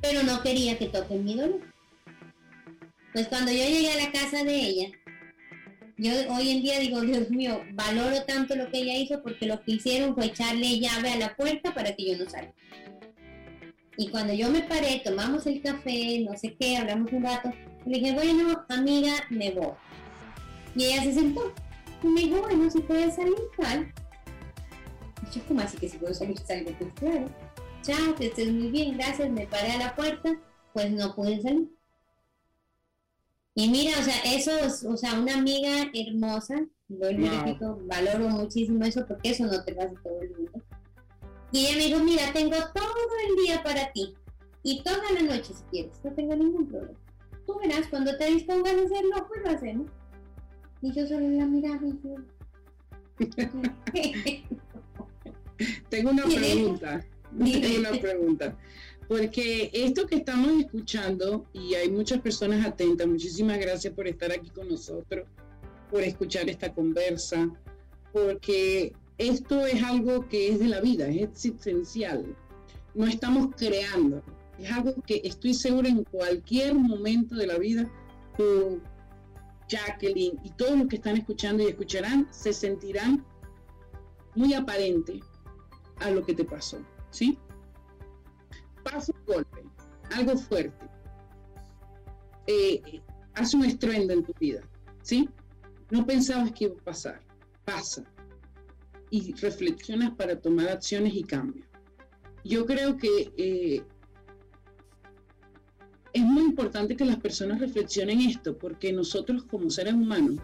Pero no quería que toquen mi dolor. Pues cuando yo llegué a la casa de ella, yo hoy en día digo, Dios mío, valoro tanto lo que ella hizo porque lo que hicieron fue echarle llave a la puerta para que yo no salga. Y cuando yo me paré, tomamos el café, no sé qué, hablamos un rato, le dije, bueno, amiga, me voy. Y ella se sentó. Y me dijo, bueno, si puedes salir, tal. Y yo, ¿cómo así que si puedo salir, salgo? Pues claro. Chao, que estés muy bien, gracias, me paré a la puerta, pues no pude salir. Y mira, o sea, eso, o sea, una amiga hermosa, vuelvo y repito, valoro muchísimo eso porque eso no te pasa todo el mundo. Y ella me dijo, mira, tengo todo el día para ti y toda la noche si quieres, no tengo ningún problema. Tú verás, cuando te dispongas a hacerlo, pues lo hacemos. Y yo solo la miraba y tengo una pregunta. Tengo una pregunta porque esto que estamos escuchando, y hay muchas personas atentas, muchísimas gracias por estar aquí con nosotros, por escuchar esta conversa, porque esto es algo que es de la vida, es existencial. No estamos creando, es algo que estoy segura en cualquier momento de la vida, tú, Jacqueline y todos los que están escuchando y escucharán, se sentirán muy aparente a lo que te pasó, ¿sí? pasa un golpe, algo fuerte, eh, hace un estruendo en tu vida, ¿sí? No pensabas que iba a pasar. pasa y reflexionas para tomar acciones y cambios. Yo creo que eh, es muy importante que las personas reflexionen esto, porque nosotros como seres humanos,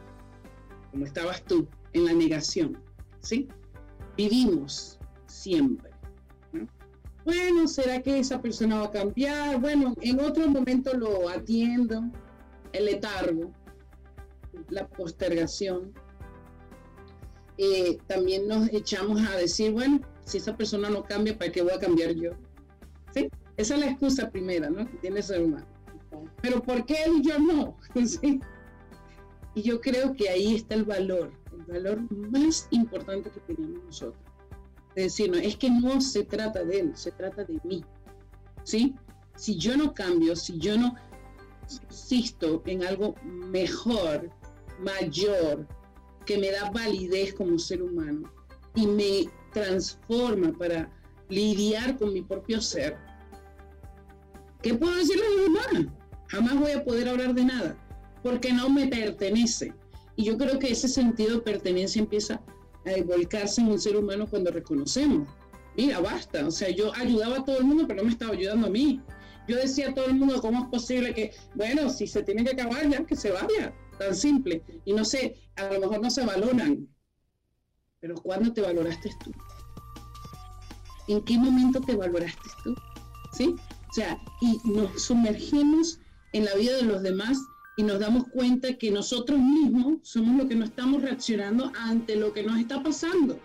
como estabas tú, en la negación, ¿sí? Vivimos siempre. Bueno, ¿será que esa persona va a cambiar? Bueno, en otro momento lo atiendo, el letargo, la postergación. Eh, también nos echamos a decir, bueno, si esa persona no cambia, ¿para qué voy a cambiar yo? ¿Sí? Esa es la excusa primera, ¿no? Que tiene ser humano. Pero ¿por qué él y yo no? Y yo creo que ahí está el valor, el valor más importante que tenemos nosotros. Es decir, no, es que no se trata de él, se trata de mí. ¿Sí? Si yo no cambio, si yo no insisto en algo mejor, mayor, que me da validez como ser humano y me transforma para lidiar con mi propio ser, ¿qué puedo decirle a los demás? Jamás voy a poder hablar de nada, porque no me pertenece. Y yo creo que ese sentido de pertenencia empieza a volcarse en un ser humano cuando reconocemos. Mira, basta. O sea, yo ayudaba a todo el mundo, pero no me estaba ayudando a mí. Yo decía a todo el mundo, ¿cómo es posible que, bueno, si se tiene que acabar ya, que se vaya? Tan simple. Y no sé, a lo mejor no se valoran. Pero ¿cuándo te valoraste tú? ¿En qué momento te valoraste tú? ¿Sí? Sea, y nos sumergimos en la vida de los demás y nos damos cuenta que nosotros mismos somos los que no estamos reaccionando ante lo que nos está pasando.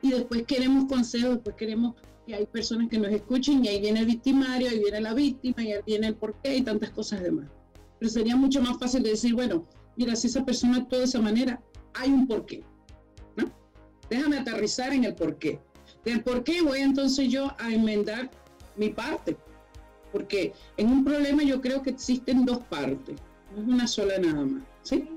Y después queremos consejos, después queremos que hay personas que nos escuchen y ahí viene el victimario, ahí viene la víctima, y ahí viene el porqué y tantas cosas demás. Pero sería mucho más fácil de decir, bueno, mira, si esa persona actúa de esa manera, hay un porqué. ¿no? Déjame aterrizar en el porqué. Del porqué voy entonces yo a enmendar mi parte. Porque en un problema yo creo que existen dos partes, no es una sola nada más. ¿sí?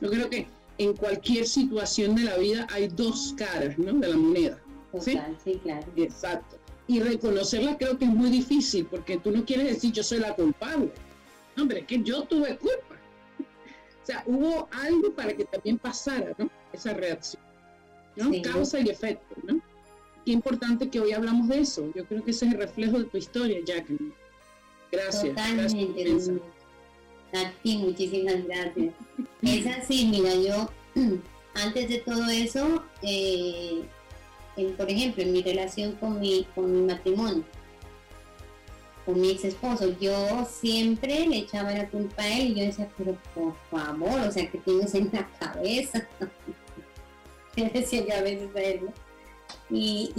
Yo creo que en cualquier situación de la vida hay dos caras ¿no? de la moneda. ¿sí? sí, claro. Exacto. Y reconocerla creo que es muy difícil porque tú no quieres decir yo soy la culpable. Hombre, es que yo tuve culpa. O sea, hubo algo para que también pasara ¿no? esa reacción. ¿no? Causa y efecto. ¿no? Qué importante que hoy hablamos de eso. Yo creo que ese es el reflejo de tu historia, Jacqueline. Gracias. Totalmente. a ti, muchísimas gracias. Es así, mira, yo antes de todo eso, eh, por ejemplo, en mi relación con mi, con mi matrimonio, con mi ex esposo, yo siempre le echaba la culpa a él y yo decía, pero por favor, o sea, que tienes en la cabeza. Le decía yo a veces a él, ¿no? Y,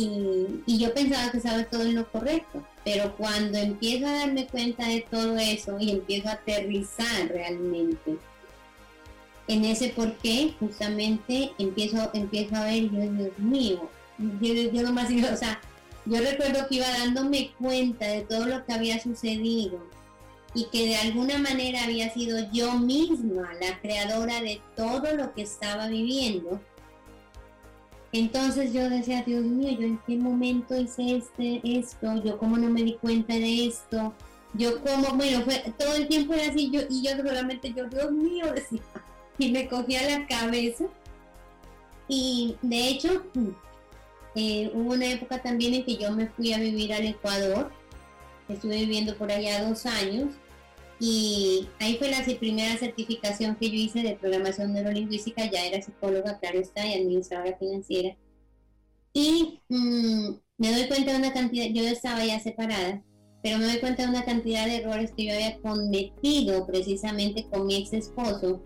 y, yo pensaba que estaba todo en lo correcto, pero cuando empiezo a darme cuenta de todo eso y empiezo a aterrizar realmente en ese por qué, justamente empiezo, empiezo a ver, yo, Dios mío, yo, yo nomás, o sea, yo recuerdo que iba dándome cuenta de todo lo que había sucedido y que de alguna manera había sido yo misma la creadora de todo lo que estaba viviendo entonces yo decía, Dios mío, yo en qué momento hice este, esto, yo cómo no me di cuenta de esto, yo como, bueno, fue, todo el tiempo era así, yo, y yo solamente, yo, Dios mío, decía, y me cogía la cabeza. Y de hecho, eh, hubo una época también en que yo me fui a vivir al Ecuador, estuve viviendo por allá dos años, y ahí fue la primera certificación que yo hice de programación neurolingüística, ya era psicóloga, claro está, y administradora financiera. Y mm, me doy cuenta de una cantidad, yo estaba ya separada, pero me doy cuenta de una cantidad de errores que yo había cometido precisamente con mi ex esposo.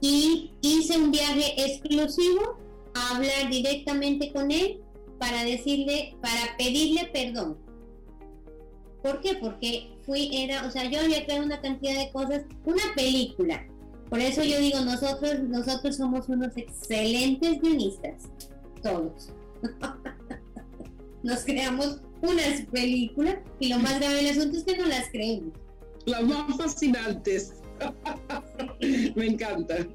Y hice un viaje exclusivo a hablar directamente con él para decirle, para pedirle perdón. ¿Por qué? Porque fui, era, o sea, yo había creado una cantidad de cosas, una película. Por eso yo digo, nosotros, nosotros somos unos excelentes guionistas, todos. Nos creamos unas películas y lo más grave del asunto es que no las creemos. Las más fascinantes. Me encanta.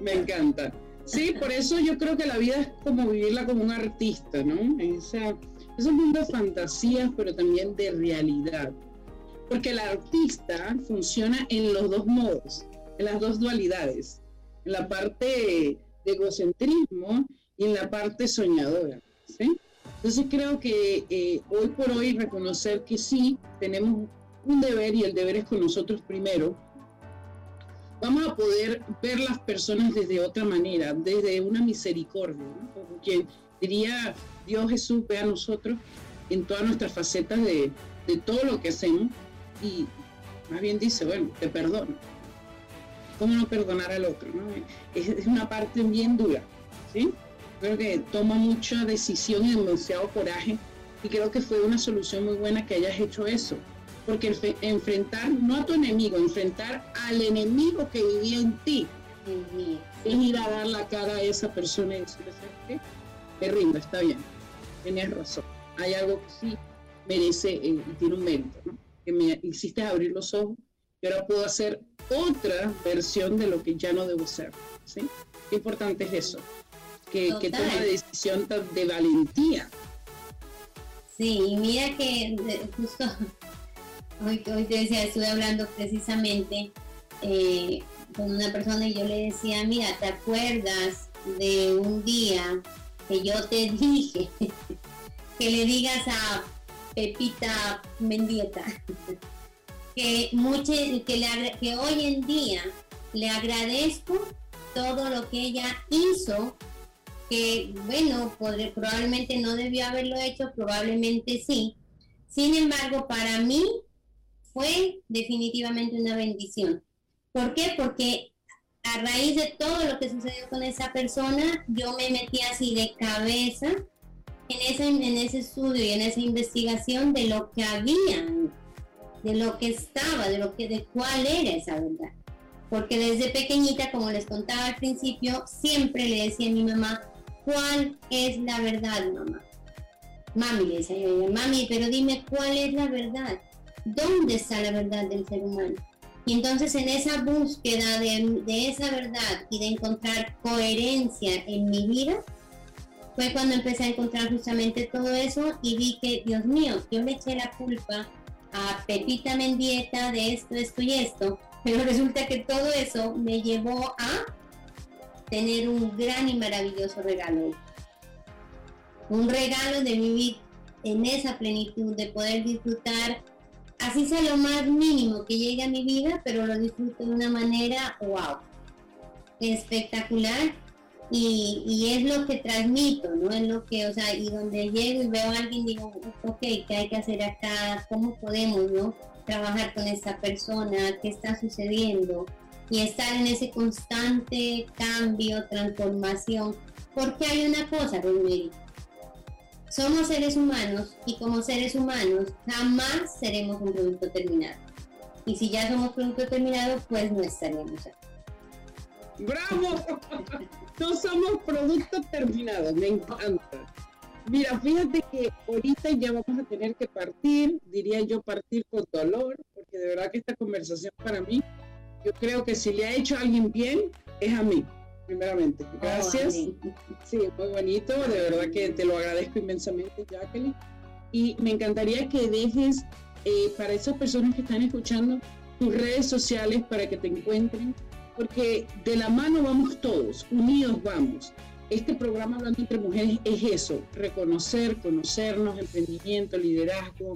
Me encanta. Sí, por eso yo creo que la vida es como vivirla como un artista, ¿no? Esa, es un mundo de fantasías, pero también de realidad. Porque el artista funciona en los dos modos, en las dos dualidades. En la parte de egocentrismo y en la parte soñadora. ¿sí? Entonces creo que eh, hoy por hoy reconocer que sí, tenemos un deber y el deber es con nosotros primero. Vamos a poder ver las personas desde otra manera, desde una misericordia, ¿no? Como quien diría Dios Jesús ve a nosotros en todas nuestras facetas de, de todo lo que hacemos y más bien dice, bueno, te perdono. ¿Cómo no perdonar al otro? ¿no? Es, es una parte bien dura, ¿sí? Creo que toma mucha decisión y demasiado coraje y creo que fue una solución muy buena que hayas hecho eso. Porque enfrentar, no a tu enemigo, enfrentar al enemigo que vivía en ti, es ir a dar la cara a esa persona y decirle, ¿sabes Me rindo, está bien, tenías razón. Hay algo que sí merece eh, y tiene un mérito, ¿no? Que me hiciste abrir los ojos y ahora puedo hacer otra versión de lo que ya no debo ser, ¿sí? Qué importante es eso que, que toma decisión de valentía. Sí, y mira que justo hoy, hoy te decía, estuve hablando precisamente eh, con una persona y yo le decía, mira, ¿te acuerdas de un día que yo te dije que le digas a Pepita Mendieta que, que, le, que hoy en día le agradezco todo lo que ella hizo que, bueno, probablemente no debió haberlo hecho, probablemente sí. Sin embargo, para mí fue definitivamente una bendición. ¿Por qué? Porque a raíz de todo lo que sucedió con esa persona, yo me metí así de cabeza en ese, en ese estudio y en esa investigación de lo que había, de lo que estaba, de lo que, de cuál era esa verdad. Porque desde pequeñita, como les contaba al principio, siempre le decía a mi mamá, ¿cuál es la verdad, mamá? Mami, le decía yo, mami, pero dime cuál es la verdad. ¿Dónde está la verdad del ser humano? Y entonces en esa búsqueda de, de, esa verdad y de encontrar coherencia en mi vida, fue cuando empecé a encontrar justamente todo eso y vi que, Dios mío, yo le eché la culpa a Pepita Mendieta de esto, esto y esto, pero resulta que todo eso me llevó a tener un gran y maravilloso regalo. Un regalo de vivir en esa plenitud, de poder disfrutar, así sea lo más mínimo que llegue a mi vida, pero lo disfruto de una manera, wow, espectacular. Y, es lo que transmito, ¿no? Es lo que, o sea, y donde llego y veo a alguien, digo, ok, ¿qué hay que hacer acá? ¿Cómo podemos, ¿no? Trabajar con esta persona, ¿qué está sucediendo? y estar en ese constante cambio, transformación. Porque hay una cosa, Rosemary. Somos seres humanos y como seres humanos jamás seremos un producto terminado. Y si ya somos producto terminado, pues no estaríamos aquí. ¡Bravo! no somos producto terminado, me encanta. Mira, fíjate que ahorita ya vamos a tener que partir, diría yo partir con dolor, porque de verdad que esta conversación para mí yo creo que si le ha hecho a alguien bien, es a mí, primeramente. Oh, Gracias. sí, muy bonito, de verdad que te lo agradezco inmensamente, Jacqueline. Y me encantaría que dejes eh, para esas personas que están escuchando tus redes sociales para que te encuentren, porque de la mano vamos todos, unidos vamos. Este programa Hablando entre Mujeres es eso, reconocer, conocernos, emprendimiento, liderazgo,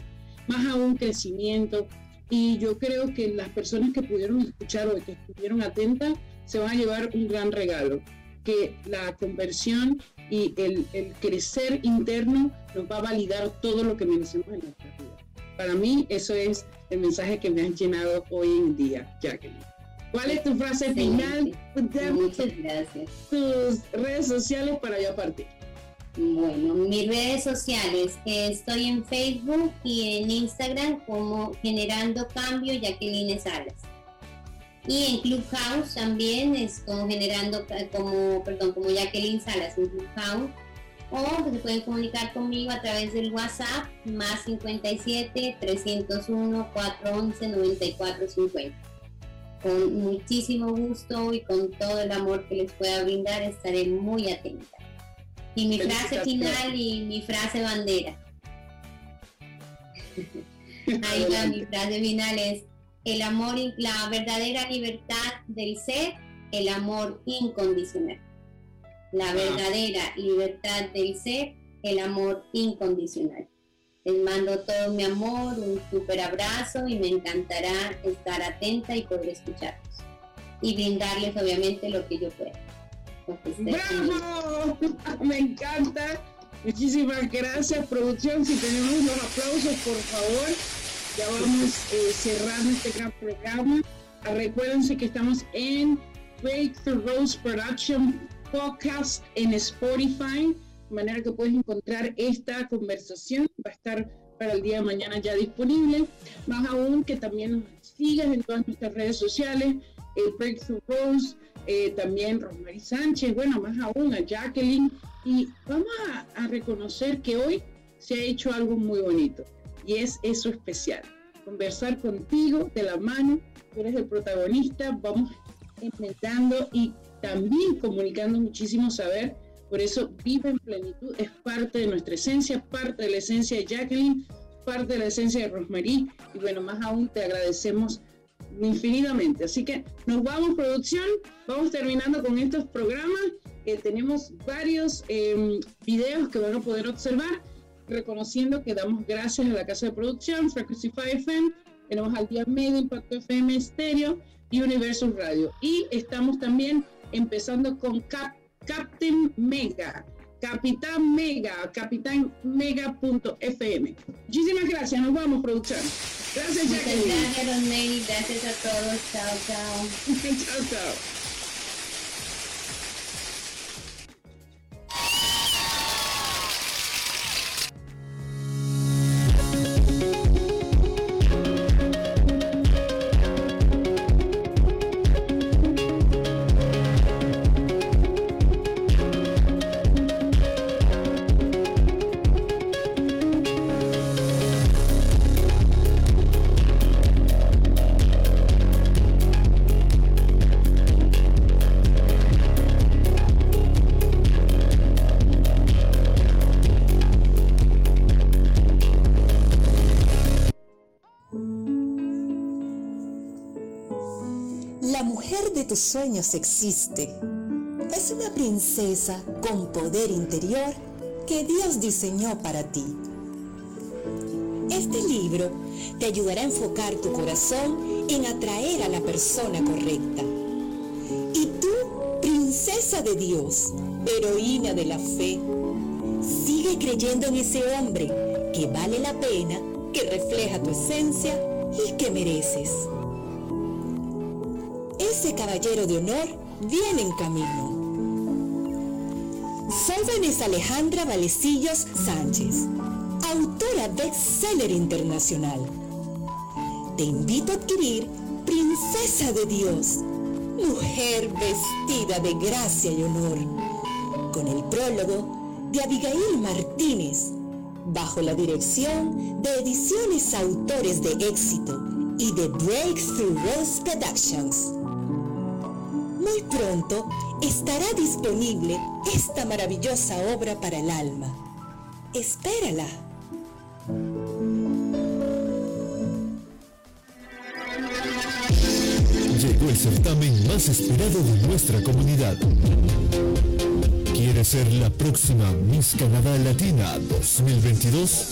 más aún crecimiento, y yo creo que las personas que pudieron escuchar o que estuvieron atentas se van a llevar un gran regalo, que la conversión y el, el crecer interno nos va a validar todo lo que merecemos en nuestra vida. Para mí eso es el mensaje que me han llenado hoy en día, Jacqueline. ¿Cuál es tu frase final? Muchas gracias. Tus redes sociales para ya partir. Bueno, mis redes sociales, estoy en Facebook y en Instagram como Generando Cambio Jacqueline Salas. Y en Clubhouse también es como generando, como, perdón, como Jacqueline Salas en Clubhouse. O se pueden comunicar conmigo a través del WhatsApp más 57 301 411 9450. Con muchísimo gusto y con todo el amor que les pueda brindar estaré muy atenta. Y mi frase final y mi frase bandera. Ahí va, mi frase final es el amor, la verdadera libertad del ser, el amor incondicional. la verdadera libertad del ser, el amor incondicional. Les mando todo mi amor, un super abrazo y me encantará estar atenta y poder escucharlos. Y brindarles obviamente lo que yo pueda. ¡Bravo! Me encanta. Muchísimas gracias, producción. Si tenemos los aplausos, por favor. Ya vamos eh, cerrando este gran programa. Ah, recuérdense que estamos en Breakthrough Rose Production Podcast en Spotify, manera que puedes encontrar esta conversación. Va a estar para el día de mañana ya disponible. Más aún que también nos sigas en todas nuestras redes sociales, el Breakthrough Rose, eh, también Rosmarie Sánchez, bueno, más aún a Jacqueline. Y vamos a, a reconocer que hoy se ha hecho algo muy bonito y es eso especial. Conversar contigo de la mano, tú eres el protagonista, vamos inventando y también comunicando muchísimo saber. Por eso Vive en Plenitud es parte de nuestra esencia, parte de la esencia de Jacqueline, parte de la esencia de Rosmarie. Y bueno, más aún te agradecemos infinitamente. Así que nos vamos, producción. Vamos terminando con estos programas. Eh, tenemos varios eh, videos que van a poder observar, reconociendo que damos gracias a la casa de producción, Frequency FM, tenemos al día medio Impacto FM Estéreo y Universo Radio. Y estamos también empezando con Captain Mega. Capitán Mega, Capitán Mega.fm. Muchísimas gracias, nos vamos, producción. Gracias, Jacqueline. Gracias, Gracias a todos. Chao, chao. chao, chao. Existe. Es una princesa con poder interior que Dios diseñó para ti. Este libro te ayudará a enfocar tu corazón en atraer a la persona correcta. Y tú, princesa de Dios, heroína de la fe, sigue creyendo en ese hombre que vale la pena, que refleja tu esencia y que mereces ese caballero de honor viene en camino. Vanessa Alejandra Valecillos Sánchez, autora bestseller internacional. Te invito a adquirir Princesa de Dios, mujer vestida de gracia y honor, con el prólogo de Abigail Martínez, bajo la dirección de Ediciones Autores de Éxito y de Breakthrough Rose Productions. Muy pronto estará disponible esta maravillosa obra para el alma. Espérala. Llegó el certamen más esperado de nuestra comunidad. ¿Quieres ser la próxima Miss Canadá Latina 2022?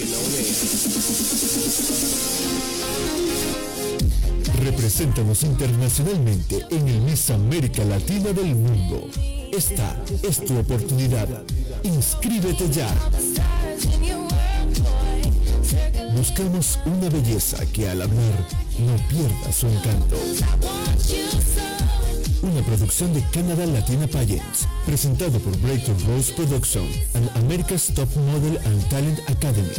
Represéntanos internacionalmente en el Miss América Latina del mundo. Esta es tu oportunidad. Inscríbete ya. Buscamos una belleza que al hablar no pierda su encanto. Una producción de Canada Latina Pageants, presentado por Breakthrough Rose Production and America's Top Model and Talent Academy.